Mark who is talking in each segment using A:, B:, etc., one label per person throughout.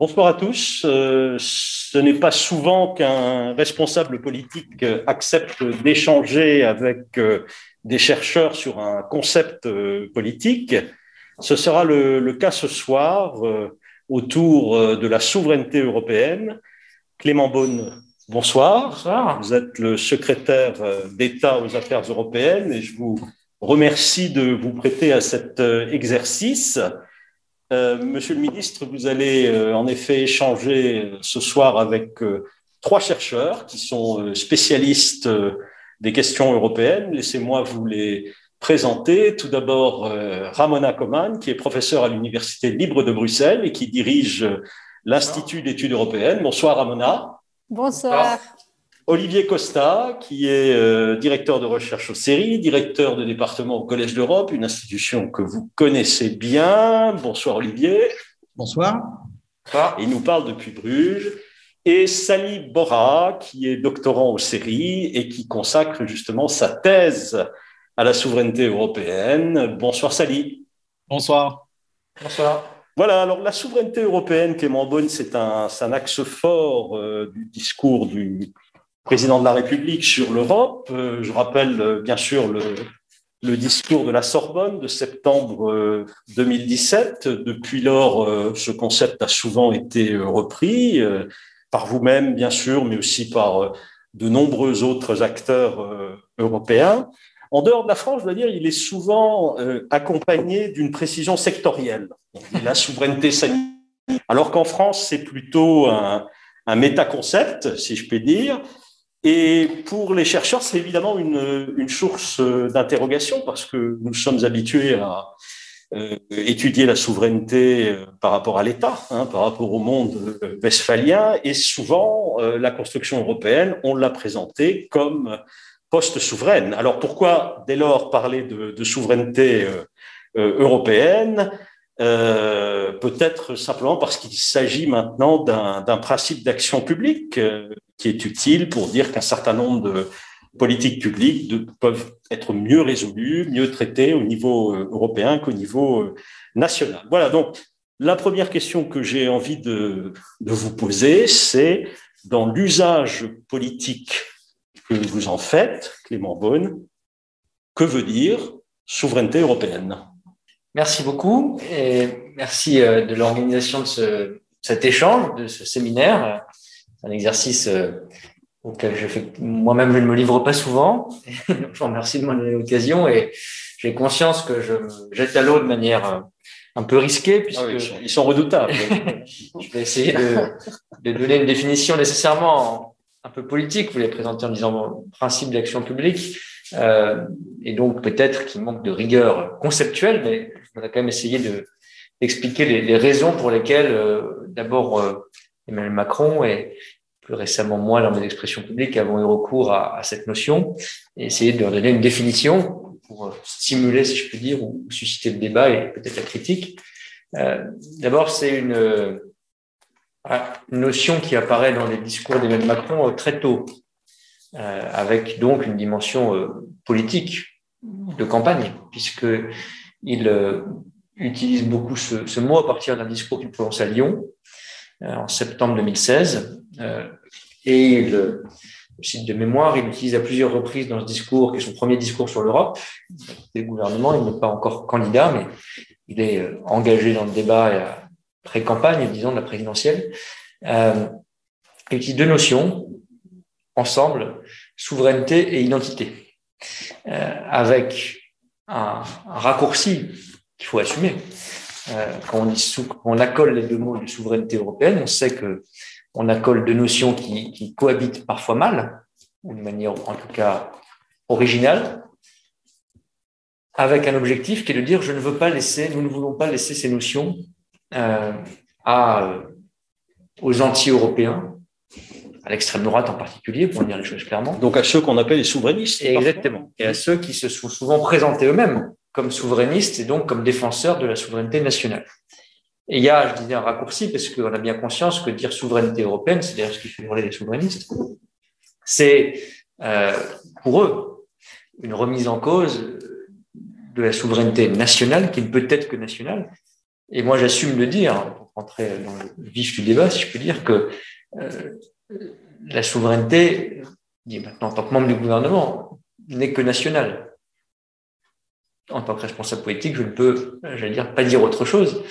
A: Bonsoir à tous. Euh, ce n'est pas souvent qu'un responsable politique accepte d'échanger avec euh, des chercheurs sur un concept euh, politique. Ce sera le, cas ce soir autour de la souveraineté européenne. Clément Beaune, bonsoir. bonsoir. Vous êtes le secrétaire d'État aux affaires européennes et je vous remercie de vous prêter à cet exercice. Euh, monsieur le ministre, vous allez euh, en effet échanger euh, ce soir avec trois chercheurs qui sont spécialistes des questions européennes. Laissez-moi vous les présenter. Tout d'abord, Ramona Coman, qui est professeure à l'Université libre de Bruxelles et qui dirige l'Institut d'études européennes. Bonsoir, Ramona.
B: Bonsoir.
A: Olivier Costa, qui est euh, directeur de recherche au CERI, directeur de département au Collège d'Europe, une institution que vous connaissez bien. Bonsoir Olivier.
C: Bonsoir.
A: Il nous parle depuis Bruges. Et Sally Bora, qui est doctorant au CERI et qui consacre justement sa thèse à la souveraineté européenne. Bonsoir Sally.
D: Bonsoir.
A: Bonsoir. Voilà, alors la souveraineté européenne, Clément Beaune, c'est un, un, axe fort euh, du discours du, président de la République sur l'Europe. Euh, je rappelle euh, bien sûr le, discours de la Sorbonne de septembre 2017. Euh, Depuis lors, ce concept a souvent été repris par vous-même, bien sûr, mais aussi par de nombreux autres acteurs européens. En dehors de la France, je dois dire, il est souvent accompagné d'une précision sectorielle. La souveraineté sanitaire, alors qu'en France, c'est plutôt un, un métaconcept, si je puis dire, et pour les chercheurs, c'est évidemment une, source d'interrogation parce que nous sommes habitués à euh, étudier la souveraineté euh, par rapport à l'État, hein, par rapport au monde euh, westphalien, et souvent la construction européenne, on l'a présentée comme post-souveraine. Alors pourquoi dès lors parler de souveraineté européenne? Euh, peut-être simplement parce qu'il s'agit maintenant d'un principe d'action publique euh, qui est utile pour dire qu'un certain nombre de politiques publiques de, peuvent être mieux résolues, mieux traitées au niveau euh, européen qu'au niveau national. Voilà, donc la première question que j'ai envie de, de vous poser, c'est dans l'usage politique que vous en faites, Clément Beaune, que veut dire souveraineté européenne?
D: Merci beaucoup et merci euh, de l'organisation de ce, cet échange, de ce séminaire. C'est un exercice euh, auquel je fais moi-même, je ne me livre pas souvent. je vous remercie de m'en donner l'occasion et j'ai conscience que je me jette à l'eau de manière euh, un peu risquée
A: puisque ah ils sont redoutables.
D: je vais essayer de, de, donner une définition nécessairement un peu politique. Vous l'avez présenté en disant principe d'action publique. Euh, et donc peut-être qu'il manque de rigueur conceptuelle, mais je voudrais quand même essayer de d'expliquer les, les, raisons pour lesquelles euh, d'abord euh, Emmanuel Macron et plus récemment moi dans mes expressions publiques avons eu recours à, à cette notion et essayer de leur donner une définition pour stimuler, si je puis dire, ou susciter le débat et peut-être la critique. d'abord, c'est une, une notion qui apparaît dans les discours d'Emmanuel Macron très tôt euh, avec donc une dimension euh, politique de campagne, puisqu'il euh, utilise beaucoup ce, mot à partir d'un discours qu'il prononce à Lyon en septembre 2016. et il, le site de mémoire, il utilise à plusieurs reprises dans ce discours, qui est son premier discours sur l'Europe. Le gouvernement, il n'est pas encore candidat, mais il est engagé dans le débat pré-campagne, disons, de la présidentielle. Euh, il utilise deux notions ensemble souveraineté et identité, euh, avec un, raccourci qu'il faut assumer. Euh, quand, on dit on accole les deux mots de souveraineté européenne, on sait que on accole deux notions qui, qui cohabitent parfois mal, ou de manière en tout cas originale, avec un objectif qui est de dire je ne veux pas laisser, nous ne voulons pas laisser ces notions euh, à, aux anti-européens à l'extrême droite en particulier, pour dire les choses clairement.
A: Donc à ceux qu'on appelle les souverainistes.
D: exactement. Et à ceux qui se sont souvent présentés eux-mêmes comme souverainistes et donc comme défenseurs de la souveraineté nationale. Et il y a, je disais, un raccourci, parce qu'on a bien conscience que dire souveraineté européenne, c'est d'ailleurs ce qui fait hurler les souverainistes, c'est euh, pour eux une remise en cause de la souveraineté nationale, qui ne peut être que nationale. Et moi, j'assume de dire, pour rentrer dans le vif du débat, si je peux dire, que la souveraineté, dit maintenant en tant que membre du gouvernement, n'est que nationale. En tant que responsable politique, je ne peux, j'allais dire, pas dire autre chose,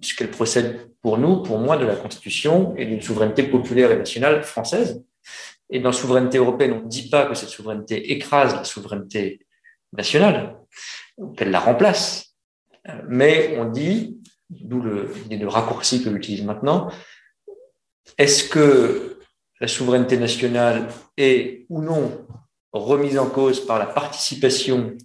D: puisqu'elle procède pour nous, pour moi, de la Constitution et d'une souveraineté populaire et nationale française. Et dans souveraineté européenne, on ne dit pas que cette souveraineté écrase la souveraineté nationale, qu'elle la remplace. Mais on dit, d'où le, le raccourci que j'utilise maintenant, est-ce que la souveraineté nationale est ou non remise en cause par la participation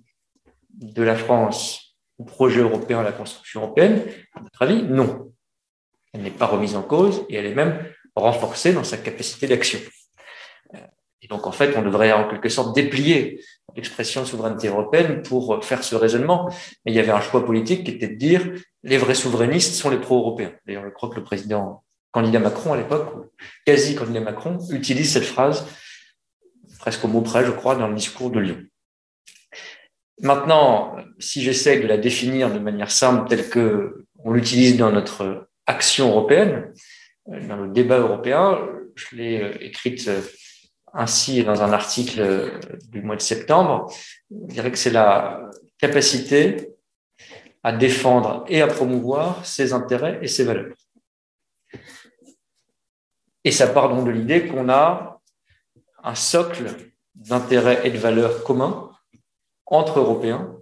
D: de la France au projet européen, à la construction européenne À notre avis, non. Elle n'est pas remise en cause et elle est même renforcée dans sa capacité d'action. Et donc, en fait, on devrait en quelque sorte déplier l'expression souveraineté européenne pour faire ce raisonnement. Mais il y avait un choix politique qui était de dire les vrais souverainistes sont les pro-européens. D'ailleurs, je crois que le président candidat Macron à l'époque, quasi candidat Macron, utilise cette phrase presque au mot près, je crois, dans le discours de Lyon. Maintenant, si j'essaie de la définir de manière simple, telle que on l'utilise dans notre action européenne, dans le débat européen, je l'ai euh, écrite euh, ainsi dans un article euh, du mois de septembre. Je dirais que c'est la capacité à défendre et à promouvoir ses intérêts et ses valeurs. Et ça part donc de l'idée qu'on a un socle d'intérêts et de valeurs communs entre Européens,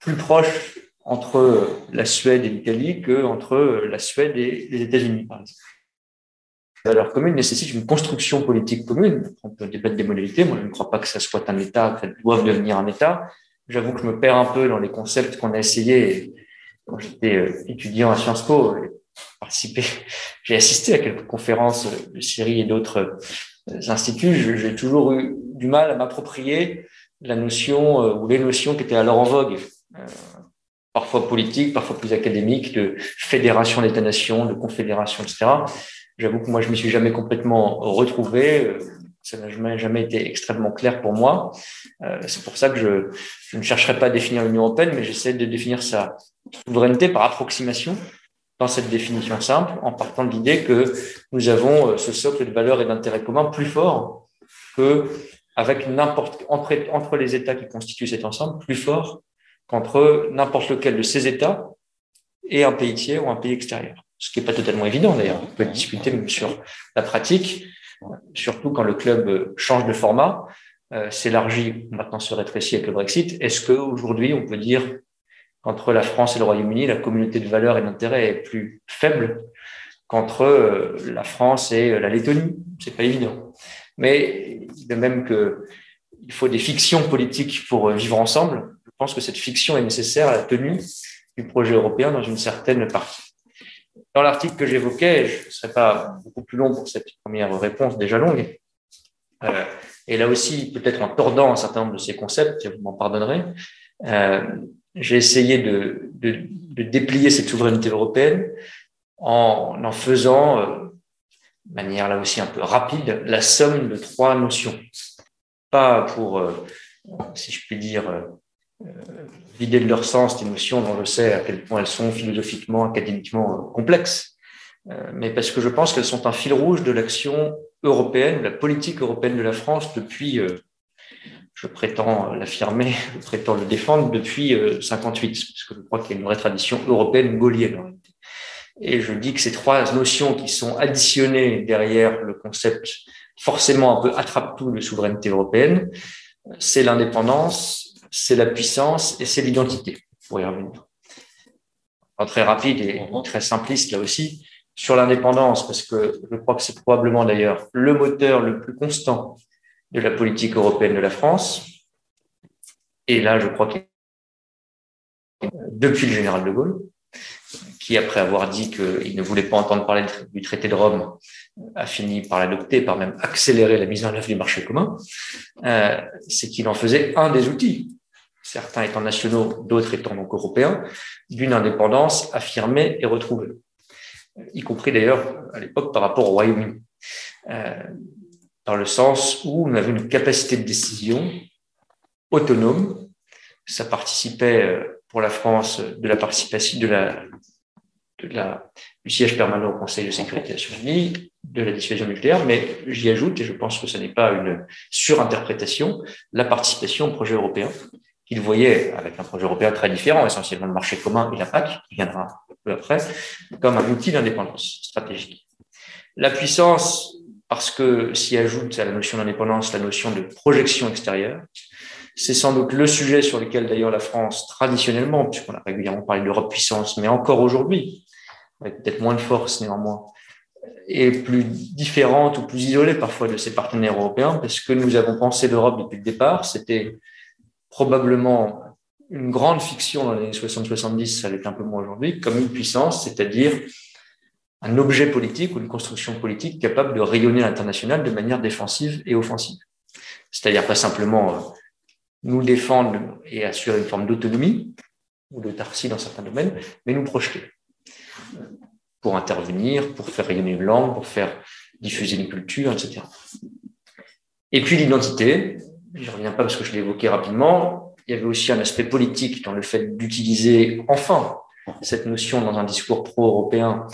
D: plus proche entre la Suède et l'Italie qu'entre la Suède et les États-Unis, par exemple. Les valeurs communes nécessitent une construction politique commune. On peut débattre des modalités. Moi, je ne crois pas que ça soit un État, que ça doive devenir un État. J'avoue que je me perds un peu dans les concepts qu'on a essayé quand j'étais euh, étudiant à Sciences Po participé, j'ai assisté à quelques conférences de Syrie et d'autres euh, instituts. J'ai toujours eu du mal à m'approprier la notion euh, ou les notions qui étaient alors en vogue, euh, parfois politiques, parfois plus académiques, de fédération d'États-nations, de confédération, etc. J'avoue que moi, je me suis jamais complètement retrouvé. Ça n'a jamais, jamais été extrêmement clair pour moi. C'est pour ça que je, je ne chercherai pas à définir l'Union européenne, mais j'essaie de définir sa souveraineté par approximation dans cette définition simple, en partant de l'idée que nous avons euh, ce socle de valeurs et d'intérêts communs plus fort que avec n'importe entre, entre les États qui constituent cet ensemble, plus fort qu'entre n'importe lequel de ces États et un pays tiers ou un pays extérieur. Ce qui n'est pas totalement évident d'ailleurs. On peut discuter même sur la pratique, surtout quand le club change de format, euh, s'élargit, maintenant se rétrécit avec le Brexit. Est-ce qu'aujourd'hui, on peut dire entre la France et le Royaume-Uni, la communauté de valeurs et d'intérêts est plus faible qu'entre euh, la France et euh, la Lettonie. C'est pas évident. Mais de même que il faut des fictions politiques pour euh, vivre ensemble, je pense que cette fiction est nécessaire à la tenue du projet européen dans une certaine partie. Dans l'article que j'évoquais, je ne serai pas beaucoup plus long pour cette première réponse déjà longue, et là aussi, peut-être en tordant un certain nombre de ces concepts, vous m'en pardonnerez, j'ai essayé de, de, de, déplier cette souveraineté européenne en en faisant, euh, de manière là aussi un peu rapide, la somme de trois notions. Pas pour, euh, si je puis dire, euh, vider de leur sens des notions dont je sais à quel point elles sont philosophiquement, académiquement complexes, mais parce que je pense qu'elles sont un fil rouge de l'action européenne, de la politique européenne de la France depuis je prétends l'affirmer, je prétends le défendre depuis 58, euh, parce que je crois qu'il y a une vraie tradition européenne gaulienne Et je dis que ces trois notions qui sont additionnées derrière le concept forcément un peu attrape-tout de souveraineté européenne, c'est l'indépendance, c'est la puissance et c'est l'identité. Pour y revenir. très rapide et mhm. très simpliste là aussi. Sur l'indépendance, parce que je crois que c'est probablement d'ailleurs le moteur le plus constant de la politique européenne de la France. Et là, je crois que depuis le général de Gaulle, qui, après avoir dit qu'il ne voulait pas entendre parler du traité de Rome, a fini par l'adopter, par même accélérer la mise en œuvre du marché commun, euh, c'est qu'il en faisait un des outils, certains étant nationaux, d'autres étant donc européens, d'une indépendance affirmée et retrouvée, y compris d'ailleurs à l'époque par rapport au Royaume-Uni. Euh, dans le sens où on avait une capacité de décision autonome. Ça participait euh, pour la France de la participation, de la du siège permanent au Conseil de sécurité des Nations Unies, de la dissuasion nucléaire, mais j'y ajoute, et je pense que ce n'est pas une surinterprétation, la participation au projet européen, qu'il voyait avec un projet européen très différent, essentiellement le marché commun et la PAC, qui viendra un peu après, comme un outil d'indépendance stratégique. La puissance, parce que s'y ajoute à la notion d'indépendance la notion de projection extérieure, c'est sans doute le sujet sur lequel d'ailleurs la France, traditionnellement, puisqu'on a régulièrement parlé d'Europe puissance, mais encore aujourd'hui, avec peut-être moins de force néanmoins, est plus différente ou plus isolée parfois de ses partenaires européens, parce que nous avons pensé l'Europe depuis le départ, c'était probablement une grande fiction dans les années 60-70, ça l'est un peu moins aujourd'hui, comme une puissance, c'est-à-dire un objet politique ou une construction politique capable de rayonner l'international de manière défensive et offensive. C'est-à-dire pas simplement euh, nous défendre et assurer une forme d'autonomie ou d'autarcie dans certains domaines, mais nous projeter pour intervenir, pour faire rayonner une langue, pour faire diffuser une culture, etc. Et puis l'identité, je ne reviens pas parce que je l'ai évoqué rapidement, il y avait aussi un aspect politique dans le fait d'utiliser enfin cette notion dans un discours pro-européen,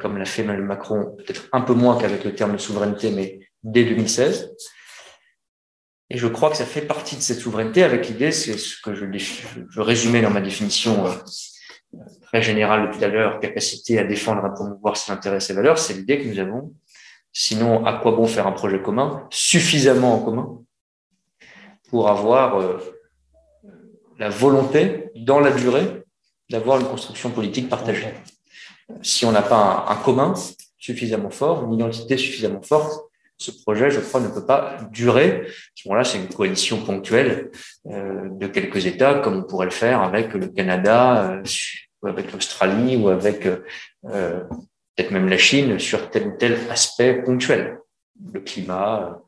D: comme l'a fait Emmanuel Macron, peut-être un peu moins qu'avec le terme de souveraineté, mais dès 2016. Et je crois que ça fait partie de cette souveraineté avec l'idée, c'est ce que je, je, résumais dans ma définition euh, très générale tout à l'heure, capacité à défendre, à promouvoir ses intérêts et ses valeurs, c'est l'idée que nous avons. Sinon, à quoi bon faire un projet commun, suffisamment en commun, pour avoir euh, la volonté, dans la durée, d'avoir une construction politique partagée? Si on n'a pas un, un commun suffisamment fort, une identité suffisamment forte, ce projet, je crois, ne peut pas durer. À ce moment-là, c'est une coalition ponctuelle euh, de quelques États, comme on pourrait le faire avec le Canada, euh, ou avec l'Australie, ou avec euh, peut-être même la Chine sur tel ou tel aspect ponctuel. Le climat,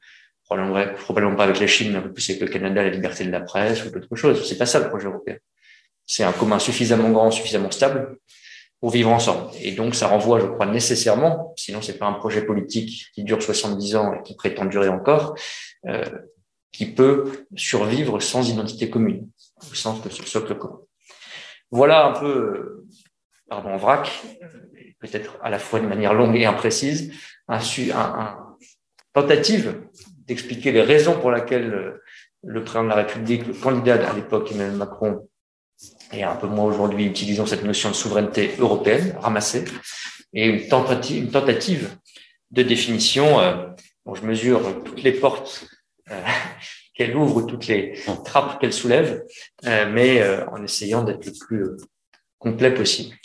D: probablement, probablement pas avec la Chine, mais un peu plus avec le Canada, la liberté de la presse ou d'autres choses. C'est pas ça le projet européen. C'est un commun suffisamment grand, suffisamment stable pour vivre ensemble. Et donc, ça renvoie, je crois, nécessairement, sinon c'est pas un projet politique qui dure 70 ans et qui prétend durer encore, euh, qui peut survivre sans identité commune, au sens de ce socle commun. Voilà un peu, euh, pardon, en vrac, peut-être à la fois de manière longue et imprécise, un, un, un tentative d'expliquer les raisons pour lesquelles euh, le président de la République, le candidat à l'époque, Emmanuel Macron, et un peu moins aujourd'hui, utilisons cette notion de souveraineté européenne ramassée et une tentative, de définition euh, dont je mesure toutes les portes euh, qu'elle ouvre, toutes les trappes qu'elle soulève, euh, mais euh, en essayant d'être le plus euh, complet possible.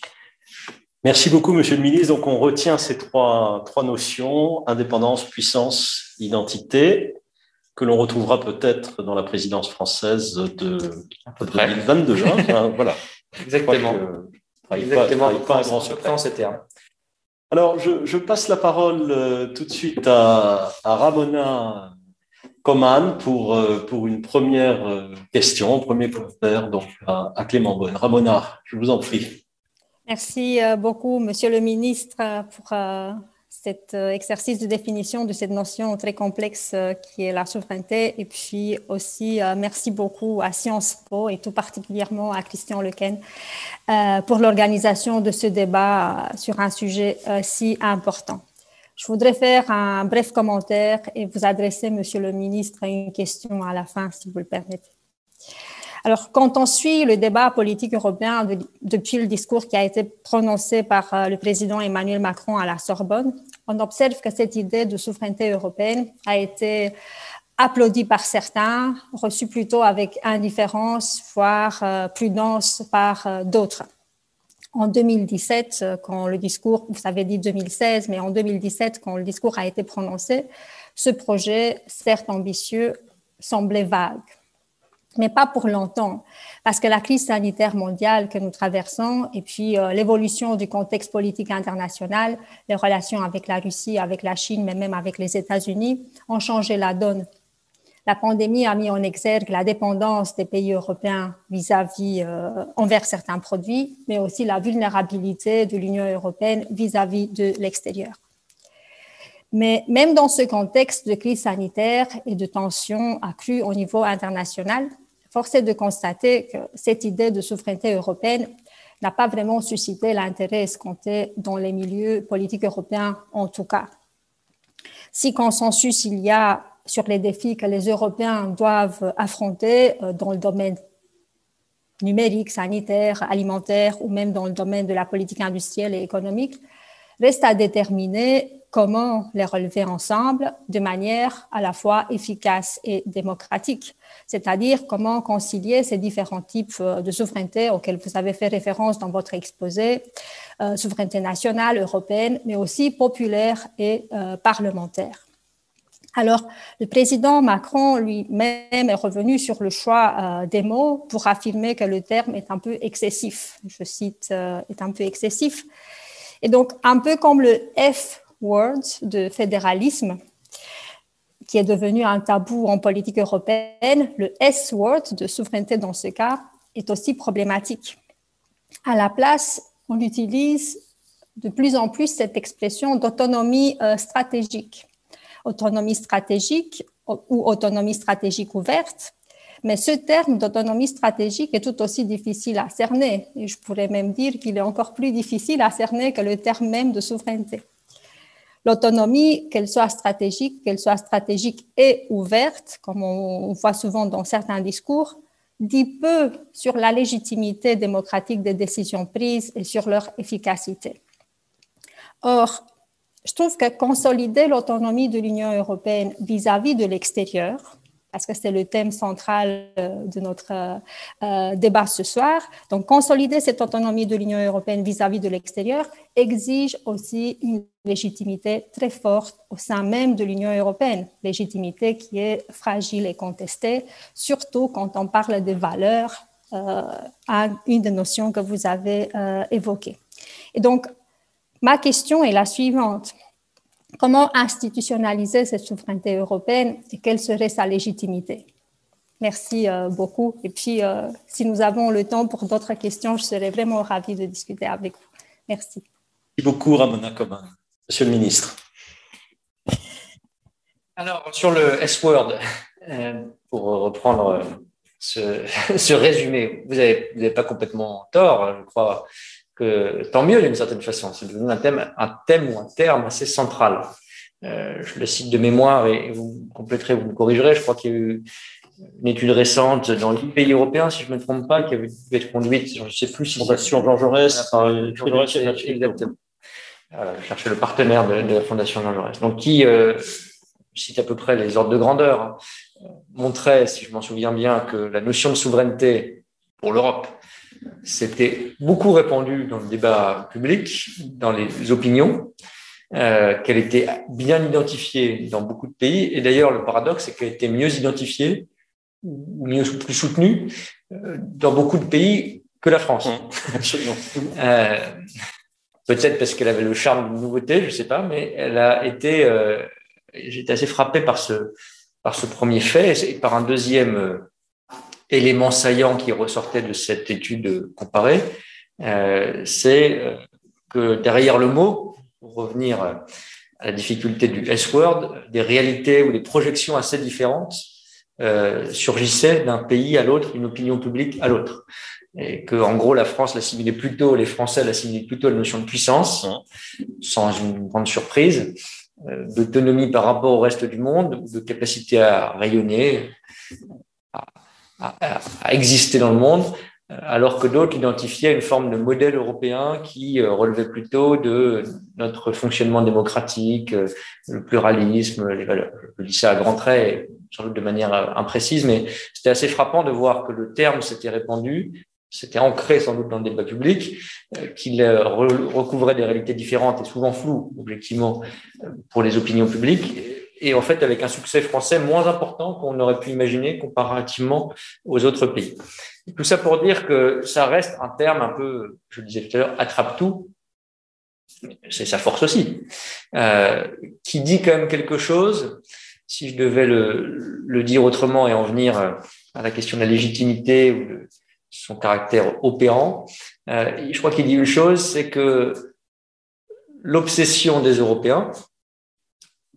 A: Merci beaucoup, Monsieur le ministre. Donc, on retient ces trois, trois notions indépendance, puissance, identité que l'on retrouvera peut-être dans la présidence française de, 2022. Hein, voilà.
D: Exactement.
A: Exactement. Pas, un grand secret. ces termes. Alors, je, je, passe la parole euh, tout de suite à, à Ramona Coman pour, euh, pour une première euh, question, un premier commentaire donc à, à Clément Bonne. Ramona, je vous en prie.
B: Merci beaucoup, Monsieur le ministre, pour cet euh, exercice de définition de cette notion très complexe euh, qui est la souveraineté. Et puis aussi, euh, merci beaucoup à Sciences Po et tout particulièrement à Christian Lequen pour l'organisation de ce débat sur un sujet si important. Je voudrais faire un bref commentaire et vous adresser, Monsieur le ministre, une question à la fin, si vous le permettez. Alors, quand on suit le débat politique européen depuis le discours qui a été prononcé par euh, le président Emmanuel Macron à la Sorbonne, on observe que cette idée de souveraineté européenne a été applaudie par certains, reçue plutôt avec indifférence, voire euh, prudence par euh, d'autres. En 2017, quand le discours, vous avez dit 2016, mais en 2017, quand le discours a été prononcé, ce projet, certes ambitieux, semblait vague mais pas pour longtemps, parce que la crise sanitaire mondiale que nous traversons et puis euh, l'évolution du contexte politique international, les relations avec la Russie, avec la Chine, mais même avec les États-Unis, ont changé la donne. La pandémie a mis en exergue la dépendance des pays européens vis-à-vis euh, envers certains produits, mais aussi la vulnérabilité de l'Union européenne vis-à-vis de l'extérieur. Mais même dans ce contexte de crise sanitaire et de tensions accrues au niveau international, force est de constater que cette idée de souveraineté européenne n'a pas vraiment suscité l'intérêt escompté dans les milieux politiques européens en tout cas. Si consensus il y a sur les défis que les Européens doivent affronter euh, dans le domaine numérique, sanitaire, alimentaire ou même dans le domaine de la politique industrielle et économique, reste à déterminer comment les relever ensemble de manière à la fois efficace et démocratique, c'est-à-dire comment concilier ces différents types euh, de souveraineté auxquels vous avez fait référence dans votre exposé, euh, souveraineté nationale, européenne, mais aussi populaire et euh, parlementaire. Alors, le président Macron lui-même est revenu sur le choix des mots pour affirmer que le terme est un peu excessif. Je cite, est un peu excessif. Et donc, un peu comme le F word de fédéralisme, qui est devenu un tabou en politique européenne, le S-word de souveraineté dans ce cas est aussi problématique. À la place, on utilise de plus en plus cette expression d'autonomie euh, stratégique. Autonomie stratégique ou autonomie stratégique ouverte. Mais ce terme d'autonomie stratégique est tout aussi difficile à cerner. Et je pourrais même dire qu'il est encore plus difficile à cerner que le terme même de souveraineté. L'autonomie, qu'elle soit stratégique, qu'elle soit stratégique et ouverte, comme on voit souvent dans certains discours, dit peu sur la légitimité démocratique des décisions prises et sur leur efficacité. Or, je trouve que consolider l'autonomie de l'Union européenne vis-à-vis -vis de l'extérieur, parce que c'est le thème central euh, de notre euh, euh, débat ce soir. Donc, consolider cette autonomie de l'Union européenne vis-à-vis de l'extérieur exige aussi une légitimité très forte au sein même de l'Union européenne, légitimité qui est fragile et contestée, surtout quand on parle des valeurs, une des notions que vous avez évoquées. Et donc, ma question est la suivante Comment institutionnaliser cette souveraineté européenne et quelle serait sa légitimité? Merci euh, beaucoup. Et puis, euh, si nous avons le temps pour d'autres questions, je serais vraiment ravie de discuter avec vous. Merci.
A: Merci beaucoup, Ramona Coman. Monsieur le ministre.
D: Alors, sur le S-word, euh, pour reprendre ce, résumé, vous n'avez pas complètement tort, je crois que tant mieux d'une certaine façon. C'est devenu un thème, un thème ou un terme assez central. Euh, je le cite de mémoire et vous compléterez, vous me corrigerez. Je crois qu'il y a eu une étude récente dans les pays européens, si je ne me trompe pas, qui avait dû être conduite, je ne sais plus si
A: Fondation Jean Jaurès,
D: exactement. Voilà, je cherchais le partenaire de, la Fondation Jean Jaurès. Donc, qui euh, cite à peu près les ordres de grandeur, hein, montrait, si je m'en souviens bien, que la notion de souveraineté pour l'Europe c'était beaucoup répandu dans le débat public, dans les opinions, euh, qu'elle était bien identifiée dans beaucoup de pays. Et d'ailleurs, le paradoxe, c'est qu'elle était mieux identifiée, mieux plus soutenue, euh, dans beaucoup de pays que la France. Mmh, absolument. euh, Peut-être parce qu'elle avait le charme de nouveauté, je ne sais pas, mais elle a été. Euh, J'étais assez frappé par ce par ce premier fait et par un deuxième euh, élément saillant qui ressortait de cette étude comparée, euh, c'est euh, que derrière le mot, pour revenir à la difficulté du S-word, des réalités ou des projections assez différentes euh, surgissaient d'un pays à l'autre, d'une opinion publique à l'autre. Et que, en gros, la France l'assimilait plutôt, les Français l'assimilaient plutôt à la notion de puissance, sans une grande surprise, d'autonomie par rapport au reste du monde, de capacité à rayonner, à, exister dans le monde, alors que d'autres identifiaient une forme de modèle européen qui euh, relevait plutôt de notre fonctionnement démocratique, euh, le pluralisme, les valeurs. Je dis ça à grands traits, sans doute de manière euh, imprécise, mais c'était assez frappant de voir que le terme s'était répandu, s'était ancré sans doute dans le débat public, qu'il recouvrait des réalités différentes et souvent floues, objectivement, pour les opinions publiques et en fait avec un succès français moins important qu'on aurait pu imaginer comparativement aux autres pays. tout ça pour dire que ça reste un terme un peu, je le disais tout à l'heure, attrape-tout. C'est sa force aussi, euh, qui dit quand même quelque chose. Si je devais le, le, dire autrement et en venir à la question de la légitimité ou de son caractère opérant, euh, je crois qu'il dit une chose, c'est que l'obsession des Européens,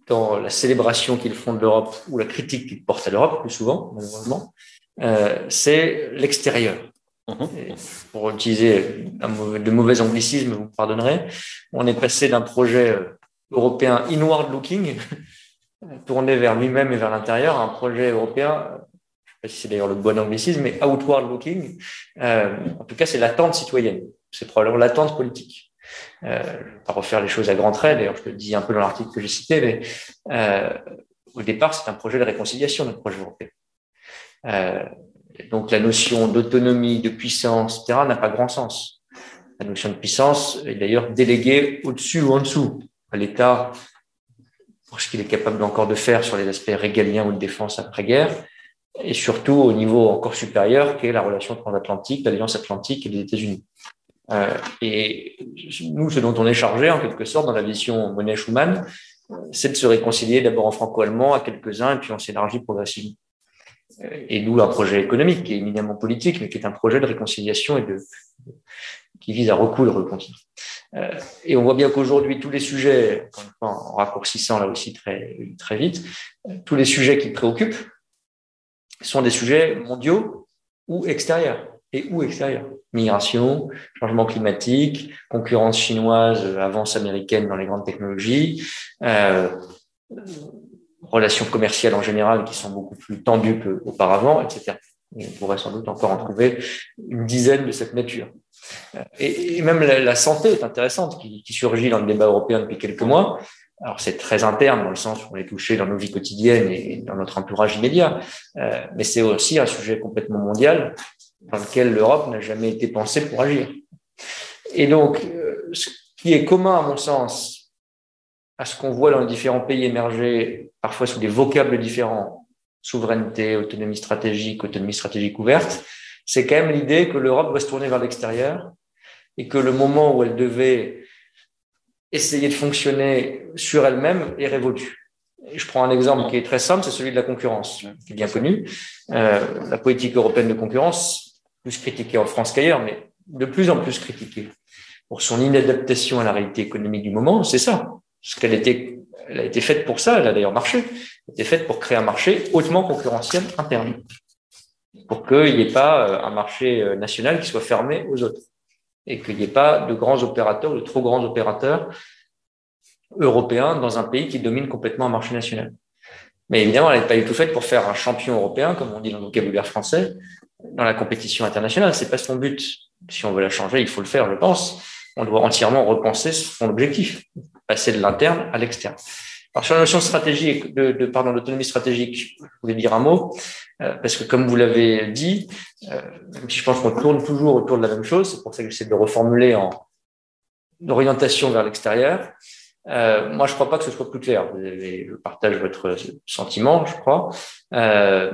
D: dans la célébration qu'ils font de l'Europe ou la critique qu'ils portent à l'Europe, plus souvent, malheureusement, euh, c'est l'extérieur. Mhm. pour utiliser de mauvais anglicismes, vous me pardonnerez, on est passé d'un projet euh, européen inward looking, tourné vers lui-même et vers l'intérieur, à un projet européen, sais pas si c'est d'ailleurs le bon anglicisme, mais outward looking. Euh, en tout cas, c'est l'attente citoyenne. C'est probablement l'attente politique. Euh, je vais pas refaire les choses à grands traits, d'ailleurs, je le dis un peu dans l'article que j'ai cité, mais euh, au départ, c'est un projet de réconciliation, notre projet européen. Euh, donc la notion d'autonomie, de puissance, etc., n'a pas grand sens. La notion de puissance est d'ailleurs déléguée au-dessus ou en dessous à l'État pour ce qu'il est capable encore de faire sur les aspects régaliens ou de défense après-guerre, et surtout au niveau encore supérieur, qui est la relation transatlantique, l'Alliance atlantique et les États-Unis. Euh, et nous, ce dont on est chargé, en quelque sorte, dans la vision Monet-Schumann, c'est de se réconcilier d'abord en franco-allemand à quelques-uns, et puis on s'élargit progressivement. Euh, et nous, un projet économique qui est éminemment politique, mais qui est un projet de réconciliation et de, qui vise à recoudre le continent. Euh, et on voit bien qu'aujourd'hui, tous les sujets, en raccourcissant là aussi très, très vite, tous les sujets qui préoccupent sont des sujets mondiaux ou extérieurs. Et ou extérieurs. Migration, changement climatique, concurrence chinoise, avance américaine dans les grandes technologies, euh, relations commerciales en général qui sont beaucoup plus tendues qu'auparavant, etc. on pourrait sans doute encore en trouver une dizaine de cette nature. Et, même la, santé est intéressante, qui, surgit dans le débat européen depuis quelques mois. Alors c'est très interne dans le sens où on est touché dans nos vies quotidiennes et dans notre entourage immédiat, euh, mais c'est aussi un sujet complètement mondial dans lequel l'Europe n'a jamais été pensée pour agir. Et donc, euh, ce qui est commun à mon sens à ce qu'on voit dans les différents pays émergés, parfois sous des vocables différents, souveraineté, autonomie stratégique, autonomie stratégique ouverte, c'est quand même l'idée que l'Europe doit se tourner vers l'extérieur et que le moment où elle devait essayer de fonctionner sur elle-même est révolu. je prends un exemple qui est très simple, c'est celui de la concurrence, qui est bien connu. Euh, la politique européenne de concurrence, plus critiquée en France qu'ailleurs, mais de plus en plus critiquée pour son inadaptation à la réalité économique du moment, c'est ça. Parce qu'elle était, elle a été faite pour ça, elle a d'ailleurs marché. Elle a été faite pour créer un marché hautement concurrentiel interne. Pour qu'il n'y ait pas euh, un marché euh, national qui soit fermé aux autres. Et qu'il n'y ait pas de grands opérateurs, de trop grands opérateurs européens dans un pays qui domine complètement un marché national. Mais évidemment, elle n'est pas du tout faite pour faire un champion européen, comme on dit dans le vocabulaire français, dans la compétition internationale. C'est pas son but. Si on veut la changer, il faut le faire, je pense. On doit entièrement repenser son objectif passer de l'interne à l'externe. Alors sur la notion stratégique, de, de pardon, d'autonomie stratégique, je voulais dire un mot, euh, parce que comme vous l'avez dit, euh, même si je pense qu'on tourne toujours autour de la même chose, c'est pour ça que j'essaie de reformuler en orientation vers l'extérieur. Euh, moi, je crois pas que ce soit plus clair. je partage votre sentiment, je crois. Euh,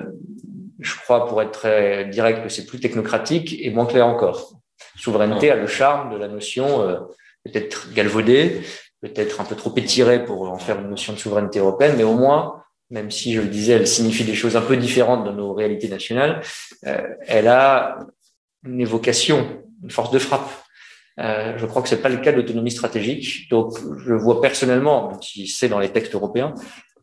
D: je crois, pour être très direct, que c'est plus technocratique et moins clair encore. Souveraineté a le charme de la notion euh, peut-être galvaudée, peut-être un peu trop étirée pour en faire une notion de souveraineté européenne, mais au moins, même si je le disais, elle signifie des choses un peu différentes dans nos réalités nationales, euh, elle a une évocation, une force de frappe. Euh, je crois que c'est pas le cas de l'autonomie stratégique. Donc, je vois personnellement, même si c'est dans les textes européens,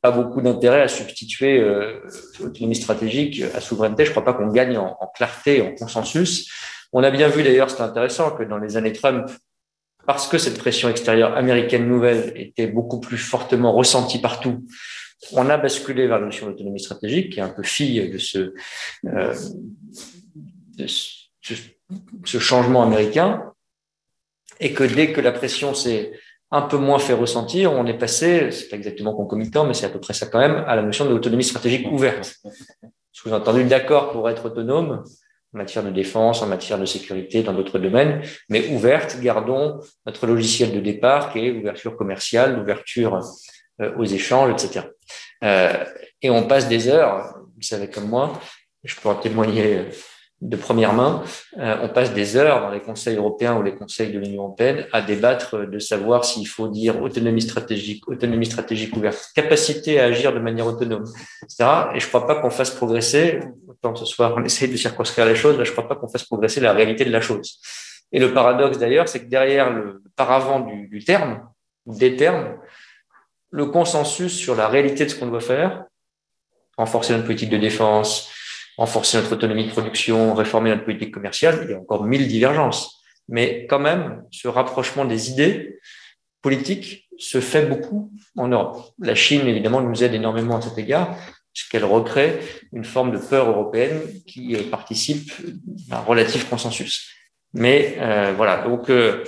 D: pas beaucoup d'intérêt à substituer euh, autonomie stratégique à souveraineté. Je crois pas qu'on gagne en, en, clarté, en consensus. On a bien vu d'ailleurs, c'est intéressant, que dans les années Trump, parce que cette pression extérieure américaine nouvelle était beaucoup plus fortement ressentie partout, on a basculé vers la notion d'autonomie stratégique, qui est un peu fille de ce, euh, de ce, ce, changement américain, et que dès que la pression s'est un peu moins fait ressentir, on est passé, c'est pas exactement concomitant, mais c'est à peu près ça quand même, à la notion de l'autonomie stratégique ouverte. Sous-entendu, d'accord pour être autonome, en matière de défense, en matière de sécurité, dans d'autres domaines, mais ouverte, gardons notre logiciel de départ qui est ouverture commerciale, ouverture euh, aux échanges, etc. Euh, et on passe des heures, vous savez comme moi, je peux en témoigner de première main, euh, on passe des heures dans les conseils européens ou les conseils de l'Union européenne à débattre de savoir s'il faut dire autonomie stratégique, autonomie stratégique ouverte, capacité à agir de manière autonome, etc. Et je ne crois pas qu'on fasse progresser, autant ce soir on essaie de circonscrire les choses, là, je ne crois pas qu'on fasse progresser la réalité de la chose. Et le paradoxe d'ailleurs, c'est que derrière le paravent du, du terme, des termes, le consensus sur la réalité de ce qu'on doit faire, renforcer notre politique de défense, renforcer notre autonomie de production, réformer notre politique commerciale. Il y a encore mille divergences. Mais quand même, ce rapprochement des idées politiques se fait beaucoup en Europe. La Chine, évidemment, nous aide énormément à cet égard, puisqu'elle recrée une forme de peur européenne qui participe d'un relatif consensus. Mais euh, voilà, donc euh,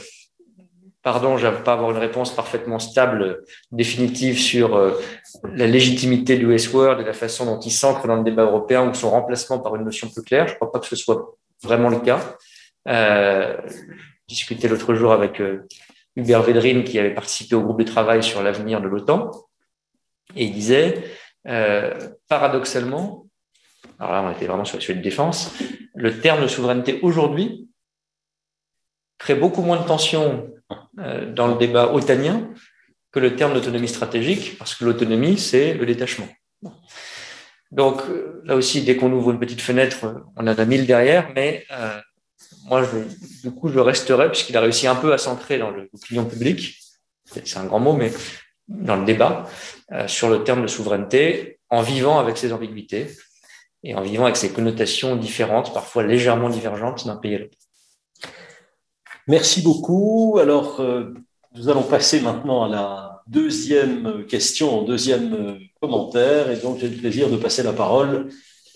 D: pardon, je ne pas avoir une réponse parfaitement stable, définitive sur euh, la légitimité du Westworld et la façon dont il s'ancre dans le débat européen ou son remplacement par une notion plus claire. Je ne crois pas que ce soit vraiment le cas. Euh, discuté l'autre jour avec euh, Hubert Védrine qui avait participé au groupe de travail sur l'avenir de l'OTAN et il disait, euh, paradoxalement, alors là on était vraiment sur le sujet de défense, le terme de souveraineté aujourd'hui crée beaucoup moins de tensions dans le débat otanien que le terme d'autonomie stratégique, parce que l'autonomie, c'est le détachement. Donc euh, là aussi, dès qu'on ouvre une petite fenêtre, on en a mille derrière, mais euh, moi, du coup, je resterai, puisqu'il a réussi un peu à s'ancrer dans l'opinion publique, c'est un grand mot, mais dans le débat, sur le terme de souveraineté, en vivant avec ses ambiguïtés et en vivant avec ses connotations différentes, parfois légèrement divergentes d'un pays à l'autre.
A: Merci beaucoup. Alors, euh, nous allons passer maintenant à la deuxième question, deuxième euh, commentaire. Et donc, j'ai le plaisir de passer la parole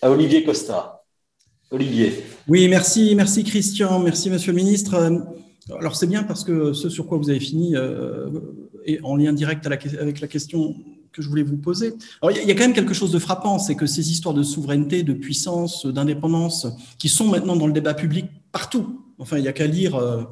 A: à Olivier Costa. Olivier.
C: Oui, merci, merci Christian, merci Monsieur le Ministre. Euh, alors, c'est bien parce que ce sur quoi vous avez fini est en lien direct avec la question que je voulais vous poser. Alors, il y a quand même quelque chose de frappant, c'est que ces histoires de souveraineté, de puissance, d'indépendance, qui sont maintenant dans le débat public partout, Enfin, il n'y a qu'à lire euh,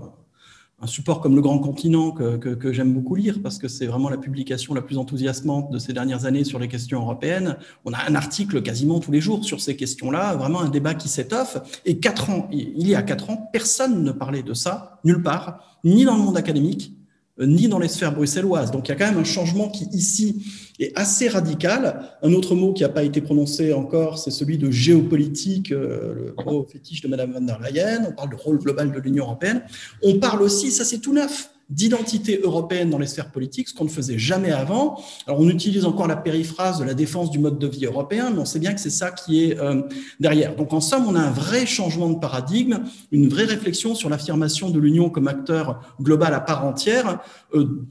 C: un support comme Le Grand Continent que, j'aime beaucoup lire parce que c'est vraiment la publication la plus enthousiasmante de ces dernières années sur les questions européennes. On a un article quasiment tous les jours sur ces questions-là, vraiment un débat qui s'étoffe. Et quatre ans, il y a quatre ans, personne ne parlait de ça, nulle part, ni dans le monde académique, ni dans les sphères bruxelloises. Donc il y a quand même un changement qui ici est assez radical. Un autre mot qui n'a pas été prononcé encore, c'est celui de géopolitique, euh, le gros fétiche de Madame van der Leyen. On parle de rôle global de l'Union européenne. On parle aussi, ça c'est tout neuf, d'identité européenne dans les sphères politiques, ce qu'on ne faisait jamais avant. Alors on utilise encore la périphrase de la défense du mode de vie européen, mais on sait bien que c'est ça qui est euh, derrière. Donc en somme, on a un vrai changement de paradigme, une vraie réflexion sur l'affirmation de l'Union comme acteur global à part entière, euh,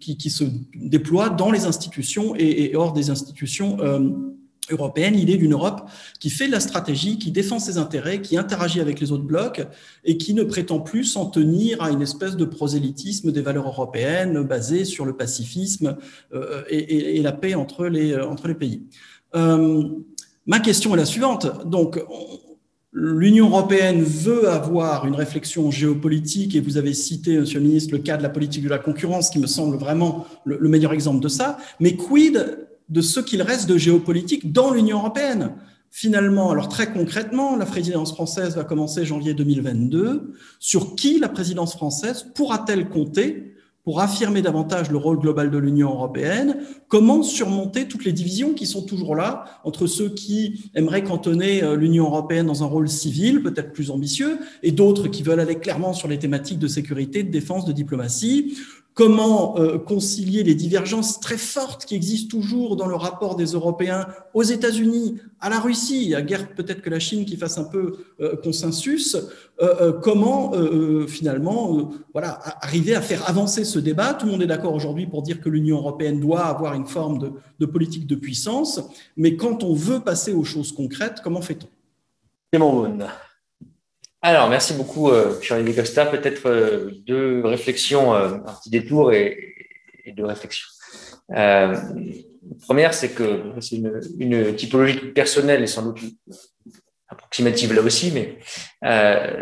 C: qui, se déploie dans les institutions et, et hors des institutions. Euh, européenne, l'idée d'une Europe qui fait de la stratégie, qui défend ses intérêts, qui interagit avec les autres blocs et qui ne prétend plus s'en tenir à une espèce de prosélytisme des valeurs européennes basées sur le pacifisme euh, et, la paix entre les, euh, entre les pays. Euh, ma question est la suivante. Donc, L'Union européenne veut avoir une réflexion géopolitique et vous avez cité, Monsieur le Ministre, le cas de la politique de la concurrence qui me semble vraiment le, le meilleur exemple de ça. Mais quid de ce qu'il reste de géopolitique dans l'Union européenne. Finalement, alors très concrètement, la présidence française va commencer janvier 2022. Sur qui la présidence française pourra-t-elle compter pour affirmer davantage le rôle global de l'Union européenne? Comment surmonter toutes les divisions qui sont toujours là entre ceux qui aimeraient cantonner euh, l'Union européenne dans un rôle civil, peut-être plus ambitieux, et d'autres qui veulent aller clairement sur les thématiques de sécurité, de défense, de diplomatie? Comment euh, concilier les divergences très fortes qui existent toujours dans le rapport des Européens aux États-Unis, à la Russie, à guerre peut-être que la Chine qui fasse un peu euh, consensus, euh, comment finalement voilà, arriver à faire avancer ce débat. Tout le monde est d'accord aujourd'hui pour dire que l'Union européenne doit avoir une forme de, de, politique de puissance, mais quand on veut passer aux choses concrètes, comment fait-on?
D: Alors, merci beaucoup, euh, Charlie Costa. Peut-être euh, deux réflexions, euh, un petit détour et, deux réflexions. Première, c'est que c'est une, typologie personnelle et sans doute approximative là aussi, mais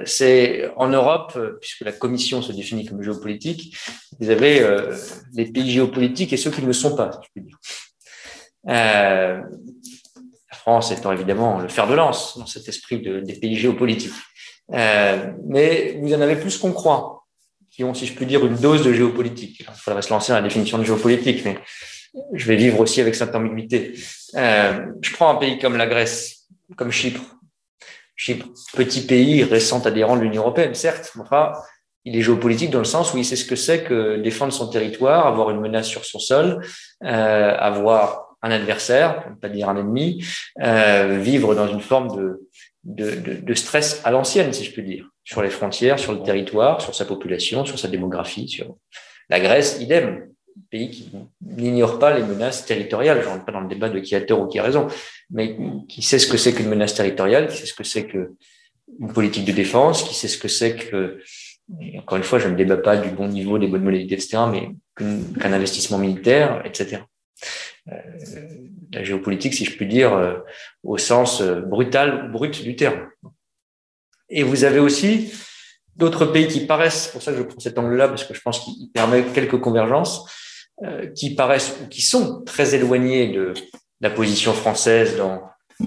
D: c'est en Europe, puisque la Commission se définit comme géopolitique, vous avez les pays géopolitiques et ceux qui ne le sont pas, si je puis dire. la France étant évidemment le fer de lance dans cet esprit de, des pays géopolitiques. Euh, mais vous en avez plus qu'on croit, qui ont, si je puis dire, une dose de géopolitique. Il faudrait se lancer dans la définition de géopolitique, mais je vais vivre aussi avec cette ambiguïté. Euh, je prends un pays comme la Grèce, comme Chypre. Chypre, petit pays récent adhérent de l'Union européenne, certes, mais enfin, il est géopolitique dans le sens où il sait ce que c'est que défendre son territoire, avoir une menace sur son sol, euh, avoir un adversaire, pas dire un ennemi, euh, vivre dans une forme de, de, de, stress à l'ancienne, si je puis dire, sur les frontières, sur le territoire, sur sa population, sur sa démographie. Sur la Grèce, idem, pays qui n'ignore pas les menaces territoriales. Je rentre pas dans le débat de qui a tort ou qui a raison, mais qui sait ce que c'est qu'une menace territoriale, qui sait ce que c'est qu'une politique de défense, qui sait ce que c'est que encore une fois, je ne débat pas du bon niveau, des bonnes modalités, etc., mais qu'un investissement militaire, etc. Euh, la géopolitique, si je puis dire, euh, au sens euh, brutal, brut du terme. Et vous avez aussi d'autres pays qui paraissent, pour ça que je prends cet angle-là, parce que je pense qu'il permet quelques convergences, qui paraissent ou qui sont très éloignés de la position française dans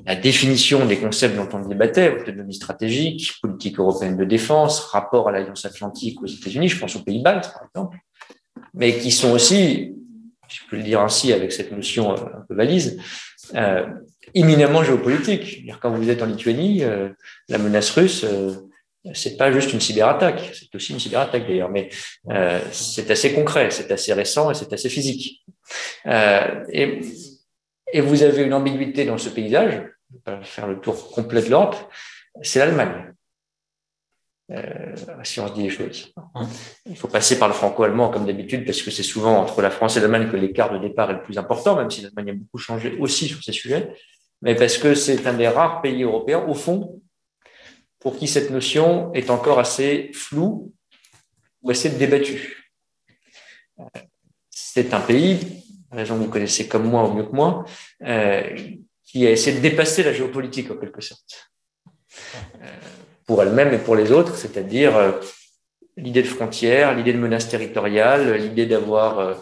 D: la définition des concepts dont on débattait, autonomie stratégique, politique européenne de défense, rapport à l'Alliance Atlantique aux États-Unis, je pense aux pays baltes, par exemple, mais qui sont aussi, je peux le dire ainsi avec cette notion euh, un peu valise, euh, imminemment géopolitique. Quand vous êtes en Lituanie, euh, la menace russe, euh, c'est pas juste une cyberattaque, c'est aussi une cyberattaque d'ailleurs, mais euh, c'est assez concret, c'est assez récent et c'est assez physique. Euh, et vous avez une ambiguïté dans ce paysage, je vais pas faire le tour complet de l'Europe, c'est l'Allemagne. Si on se dit les choses. Il faut passer par le franco-allemand comme d'habitude parce que c'est souvent entre la France et l'Allemagne que l'écart de départ est le plus important, même si l'Allemagne a beaucoup changé aussi sur ces sujets, mais parce que c'est un des rares pays européens, au fond, pour qui cette notion est encore assez floue ou assez débattue. C'est un pays raison que vous connaissez comme moi ou mieux que moi, euh, qui a essayé de dépasser la géopolitique en quelque sorte, euh, pour elle-même et pour les autres, c'est-à-dire euh, l'idée de frontière, l'idée de menace territoriale, l'idée d'avoir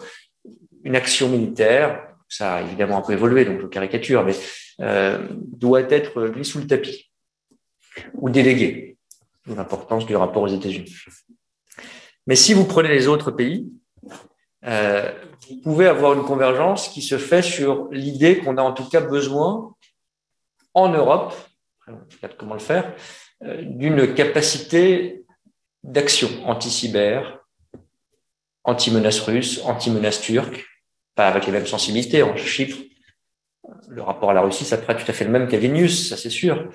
D: une action militaire, ça a évidemment un peu évolué, donc je caricature, mais doit être mis sous le tapis ou délégué, l'importance du rapport aux États-Unis. Mais si vous prenez les autres pays, euh, vous pouvez avoir une convergence qui se fait sur l'idée qu'on a en tout cas besoin en Europe, comment le faire, euh, d'une capacité d'action anti-cyber, anti-menace russe, anti-menace turque, pas avec les mêmes sensibilités en chiffres. Le rapport à la Russie, ça pas tout à fait le même qu'à Vilnius, ça c'est sûr,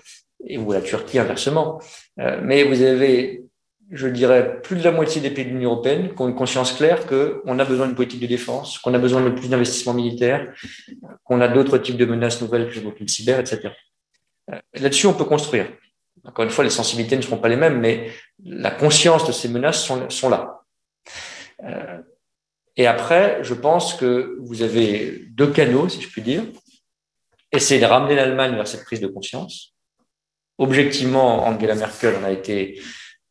D: et ou à la Turquie inversement. Euh, mais vous avez je dirais, plus de la moitié des pays de l'Union européenne qui ont une conscience claire qu'on a besoin d'une politique de défense, qu'on a besoin de plus d'investissements militaires, qu'on a d'autres types de menaces nouvelles que le cyber, etc. Euh, là-dessus, on peut construire. Encore une fois, les sensibilités ne seront pas les mêmes, mais la conscience de ces menaces sont, sont là. Euh, et après, je pense que vous avez deux canaux, si je puis dire. Essayer de ramener l'Allemagne vers cette prise de conscience. Objectivement, Angela Merkel en a été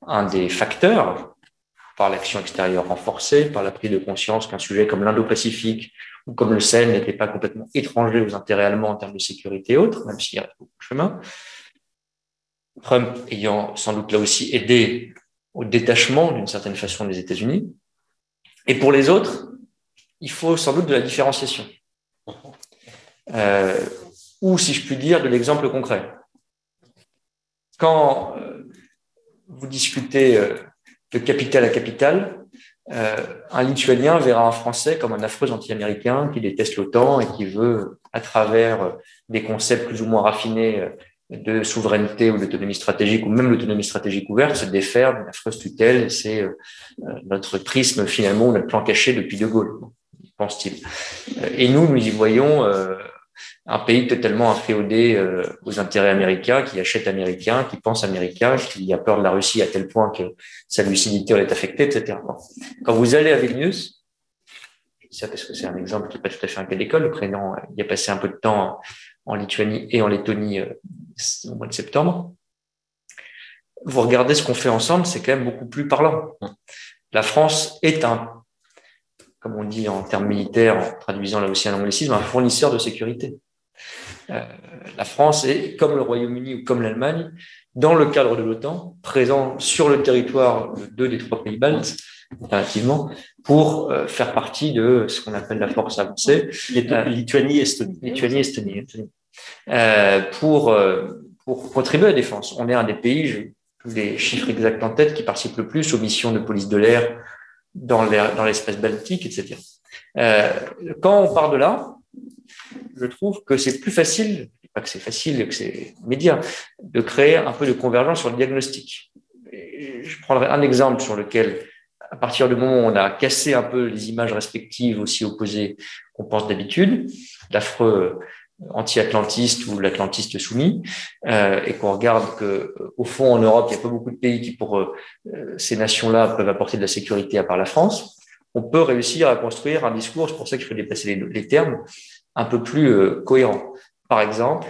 D: un des facteurs par l'action extérieure renforcée, par la prise de conscience qu'un sujet comme l'Indo-Pacifique ou comme le Sahel n'était pas complètement étranger aux intérêts allemands en termes de sécurité et autres, même s'il y a beaucoup de chemin. Trump ayant sans doute là aussi aidé au détachement d'une certaine façon des États-Unis. Et pour les autres, il faut sans doute de la différenciation. Euh, ou, si je puis dire, de l'exemple concret. Quand euh, vous discutez euh, de capital à capital, euh, un Lituanien verra un Français comme un affreux anti-américain qui déteste l'OTAN et qui veut, à travers des concepts plus ou moins raffinés de souveraineté ou d'autonomie stratégique, ou même l'autonomie stratégique ouverte, se défaire d'une affreuse tutelle. C'est notre prisme, finalement, notre plan caché depuis De Gaulle, pense-t-il. Et nous, nous y voyons un pays totalement inféodé euh, aux intérêts américains, qui achète américain, qui pense américain, qui a peur de la Russie à tel point que sa lucidité en est affectée, etc. Quand vous allez à Vilnius, ça parce que c'est un exemple qui n'est pas tout à fait un cas d'école, le président il a passé un peu de temps en Lituanie et en Lettonie euh, au mois de septembre. Vous regardez ce qu'on fait ensemble, c'est quand même beaucoup plus parlant. La France est un, comme on dit en termes militaires, en traduisant là aussi un anglicisme, un fournisseur de sécurité. Euh, la France est, comme le Royaume-Uni ou comme l'Allemagne, dans le cadre de l'OTAN, présent sur le territoire de deux des trois pays baltes, alternativement, pour euh, faire partie de ce qu'on appelle la force avancée.
A: Euh, Lituanie, Estonie.
D: Lituanie, Estonie. Estonie. pour, pour contribuer à la défense. On est un des pays, j'ai les chiffres exacts en tête, qui participe le plus aux missions de police de l'air dans l'espace baltique, etc. quand on part de là, je trouve que c'est plus facile, pas que c'est facile, que c'est de créer un peu de convergence sur le diagnostic. je prendrai un exemple sur lequel, à partir du moment où on a cassé un peu les images respectives aussi opposées qu'on pense d'habitude, l'affreux anti-atlantiste ou l'atlantiste soumis, euh, et qu'on regarde que au fond en Europe, il n'y a pas beaucoup de pays qui pour euh, ces nations-là peuvent apporter de la sécurité à part la France, on peut réussir à construire un discours, c'est pour ça qu'il faut dépasser les, termes, un peu plus euh, cohérent. Par exemple,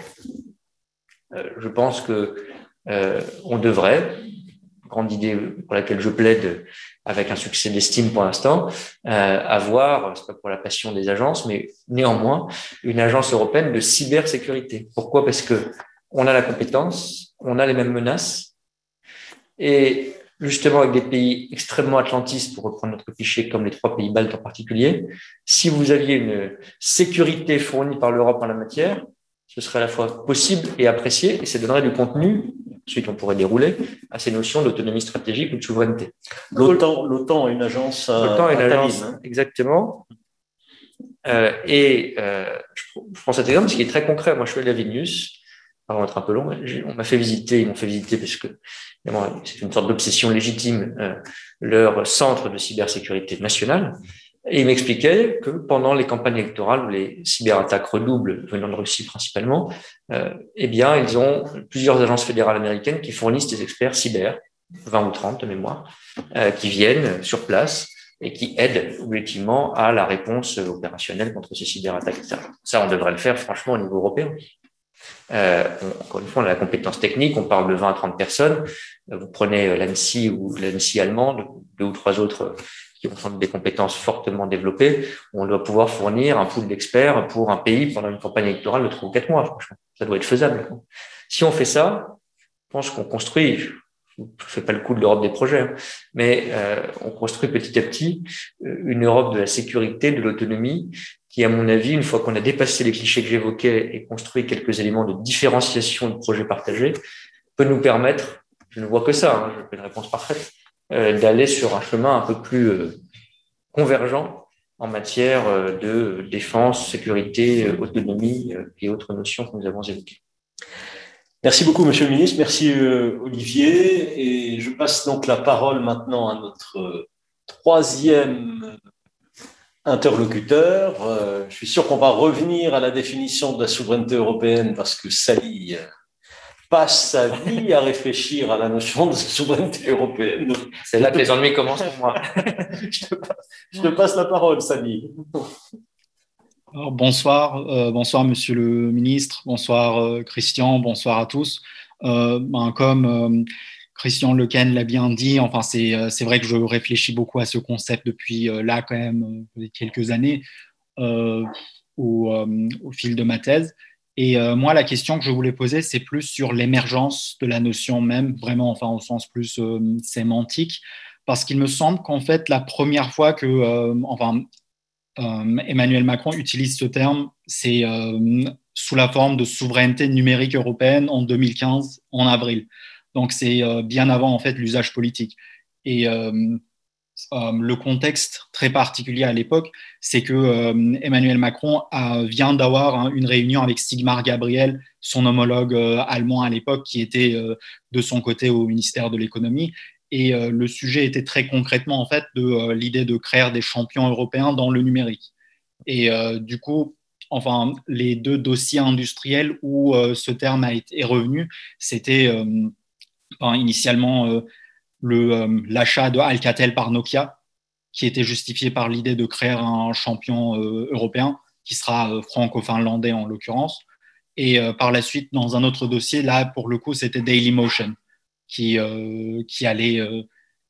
D: euh, je pense que euh, on devrait, grande idée pour laquelle je plaide avec un succès d'estime pour l'instant, avoir, c'est pas pour la passion des agences, mais néanmoins, une agence européenne de cybersécurité. Pourquoi? Parce que on a la compétence, on a les mêmes menaces, et justement avec des pays extrêmement atlantistes, pour reprendre notre cliché, comme les trois pays baltes en particulier, si vous aviez une sécurité fournie par l'Europe en la matière, ce serait à la fois possible et apprécié, et ça donnerait du contenu, ensuite on pourrait dérouler, à ces notions d'autonomie stratégique ou de souveraineté.
A: L'OTAN, est une agence.
D: L'OTAN est une agence, hein. exactement. Euh, et euh, je, prends cet exemple, ce qui est très concret. Moi, je suis allé à Vilnius, va être un peu long, on m'a fait visiter, ils m'ont fait visiter parce que c'est une sorte d'obsession légitime, euh, leur centre de cybersécurité nationale. Et ils m'expliquaient que pendant les campagnes électorales où les cyberattaques redoublent venant de Russie principalement, euh, eh bien, ils ont plusieurs agences fédérales américaines qui fournissent des experts cyber, 20 ou 30 de mémoire, euh, qui viennent sur place et qui aident objectivement à la réponse opérationnelle contre ces cyberattaques. Ça, on devrait le faire franchement au niveau européen. Euh, encore une fois, on a la compétence technique, on parle de 20 à 30 personnes. Vous prenez l'ANSI ou l'ANSI allemande, deux ou trois autres euh, qui ont des compétences fortement développées. On doit pouvoir fournir un pool d'experts pour un pays pendant une campagne électorale de trois ou quatre mois, franchement. Ça doit être faisable. Si on fait ça, je pense qu'on construit, je ne fais pas le coup de l'Europe des projets, mais euh, on construit petit à petit une Europe de la sécurité, de l'autonomie, qui, à mon avis, une fois qu'on a dépassé les clichés que j'évoquais et construit quelques éléments de différenciation de projets partagés, peut nous permettre, je ne vois que ça, hein, je fais une réponse parfaite, euh, d'aller sur un chemin un peu plus euh, convergent en matière euh, de défense, sécurité, autonomie et autres notions que nous avons évoquées.
A: Merci beaucoup, Monsieur le Ministre. Merci, Olivier. Et je passe donc la parole maintenant à notre troisième interlocuteur. Euh, je suis sûr qu'on va revenir à la définition de la souveraineté européenne parce que Sally euh, passe sa vie à réfléchir à la notion de souveraineté européenne.
D: C'est là que les ennuis commencent pour moi.
A: je, te passe, la parole, Sally.
E: bonsoir, euh, bonsoir Monsieur le Ministre, bonsoir Christian, bonsoir à tous. Ben, comme Christian Lequen l'a bien dit. Enfin, euh, c'est vrai que je réfléchis beaucoup à ce concept depuis euh, là, quand même, euh, quelques années, au, fil de ma thèse. Et moi, la question que je voulais poser, c'est plus sur l'émergence de la notion même, vraiment, enfin, au sens plus sémantique, parce qu'il me semble qu'en fait, la première fois que, enfin, Emmanuel Macron utilise ce terme, c'est sous la forme de souveraineté numérique européenne en 2015, en avril. Donc c'est euh, bien avant en fait l'usage politique. Et euh, euh, le contexte très particulier à l'époque, c'est que Emmanuel Macron vient d'avoir hein, une réunion avec Sigmar Gabriel, son homologue allemand à l'époque, qui était de son côté au ministère de l'économie. Et le sujet était très concrètement en fait de l'idée de créer des champions européens dans le numérique. Et du coup, enfin, les deux dossiers industriels où ce terme a été, est revenu, c'était initialement euh, euh, l'achat de Alcatel par Nokia, qui était justifié par l'idée de créer un champion euh, européen, qui sera franco-finlandais en l'occurrence. Et par la suite, dans un autre dossier, là, pour le coup, c'était Dailymotion, qui, qui allait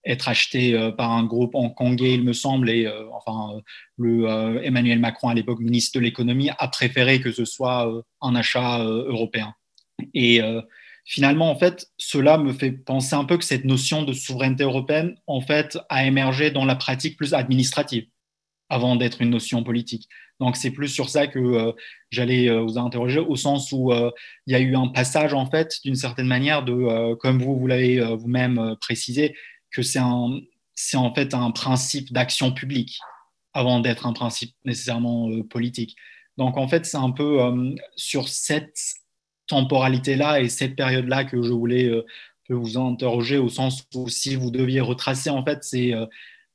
E: être acheté par un groupe hongkongais, il me semble, et enfin, le, Emmanuel Macron, à l'époque ministre de l'économie, a préféré que ce soit un achat européen. Et finalement, en fait, cela me fait penser un peu que cette notion de souveraineté européenne, en fait, a émergé dans la pratique plus administrative avant d'être une notion politique. Donc, c'est plus sur ça que euh, j'allais euh, vous interroger, au sens où euh, il y a eu un passage, en fait, d'une certaine manière, de, comme vous, vous l'avez vous-même précisé, que c'est en fait un principe d'action publique avant d'être un principe nécessairement politique. Donc en fait, c'est un peu sur cette temporalité-là et cette période-là que je voulais vous interroger au sens où si vous deviez retracer, en fait, c'est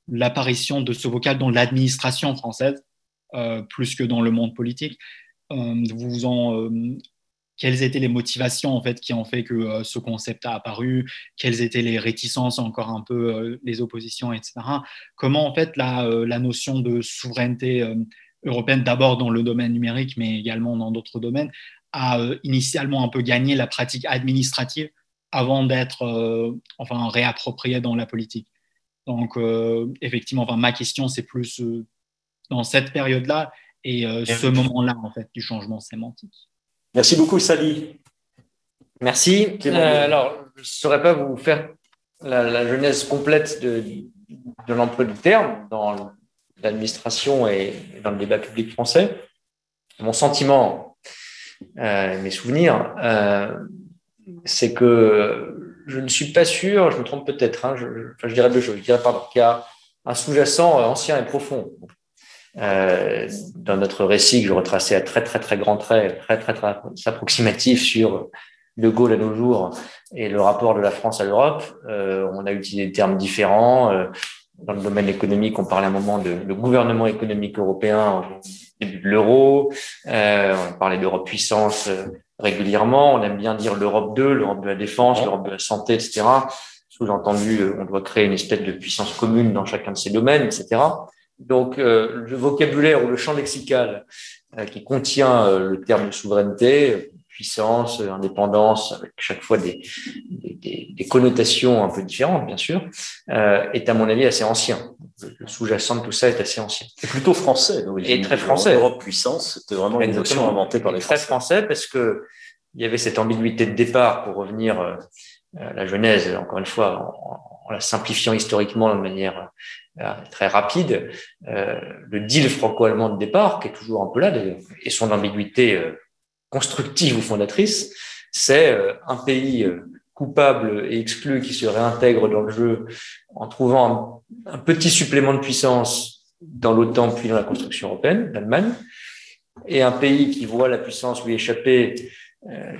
E: l'apparition de ce vocal dans l'administration française, plus que dans le monde politique. vous en quelles étaient les motivations en fait qui ont fait que euh, ce concept a apparu, quelles étaient les réticences, encore un peu euh, les oppositions, etc. Comment en fait la, euh, la notion de souveraineté européenne, d'abord dans le domaine numérique, mais également dans d'autres domaines, a initialement un peu gagné la pratique administrative avant d'être enfin réappropriée dans la politique. Donc effectivement, enfin, ma question c'est plus dans cette période-là et ce moment-là en fait du changement sémantique.
A: Merci beaucoup, Sally.
D: Merci. Euh, alors, je ne saurais pas vous faire la, genèse complète de, de l'emploi du terme dans l'administration et dans le débat public français. Mon sentiment, euh, mes souvenirs, euh, c'est que je ne suis pas sûr, je me trompe peut-être, hein, je, dirais deux choses. Je dirais, pardon, qu'il y a un sous-jacent ancien et profond euh, dans notre récit que je retraçais à très très très grands traits, très très très approximatif sur De Gaulle à nos jours et le rapport de la France à l'Europe, euh, on a utilisé des termes différents. Euh, dans le domaine économique, on parlait un moment de le gouvernement économique européen début de l'euro. Euh, on parlait d'Europe puissance euh, régulièrement. On aime bien dire l'Europe 2, l'Europe de la défense, l'Europe de la santé, etc. Sous-entendu, on doit créer une espèce de puissance commune dans chacun de ces domaines, etc. Donc, euh, le vocabulaire ou le champ lexical euh, qui contient euh, le terme de souveraineté, puissance, indépendance, avec chaque fois des, des, des connotations un peu différentes, bien sûr, est à mon avis assez ancien. Le sous-jacent de tout ça est assez ancien.
A: C'est plutôt français,
D: Et très français.
A: L'Europe puissance, c'était vraiment une notion inventée par les
D: Français. Très français parce que il y avait cette ambiguïté de départ pour revenir à la Genèse, encore une fois, en, en la simplifiant historiquement de manière très rapide, euh, le deal franco-allemand de départ, qui est toujours un peu là d'ailleurs, et son ambiguïté euh, constructive ou fondatrice, c'est euh, un pays coupable et exclu qui se réintègre dans le jeu en trouvant un, petit supplément de puissance dans l'OTAN puis dans la construction européenne, l'Allemagne, et un pays qui voit la puissance lui échapper,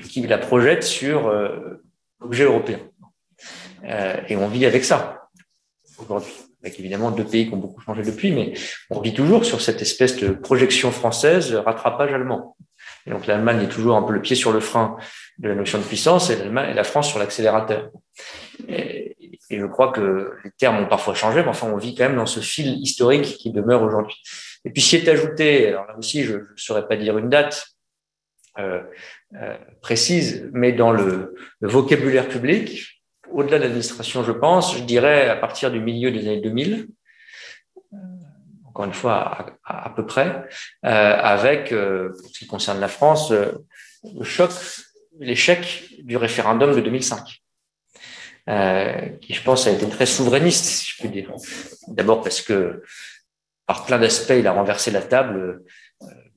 D: qui la projette sur l'objet européen. et on vit avec ça aujourd'hui avec évidemment deux pays qui ont beaucoup changé depuis, mais on vit toujours sur cette espèce de projection française, rattrapage allemand. Et donc l'Allemagne est toujours un peu le pied sur le frein de la notion de puissance et, la France sur l'accélérateur. Et, je crois que les termes ont parfois changé, mais enfin on vit quand même dans ce fil historique qui demeure aujourd'hui. Et puis si est ajouté, alors là aussi je ne saurais pas dire une date euh, euh, précise, mais dans le, vocabulaire public, au-delà de l'administration, je pense, je dirais à partir du milieu des années 2000, euh, encore une fois à, peu près, euh, avec, euh, pour ce qui concerne la France, le choc, l'échec du référendum de 2005. qui, je pense, a été très souverainiste, si je peux dire. D'abord parce que, par plein d'aspects, il a renversé la table.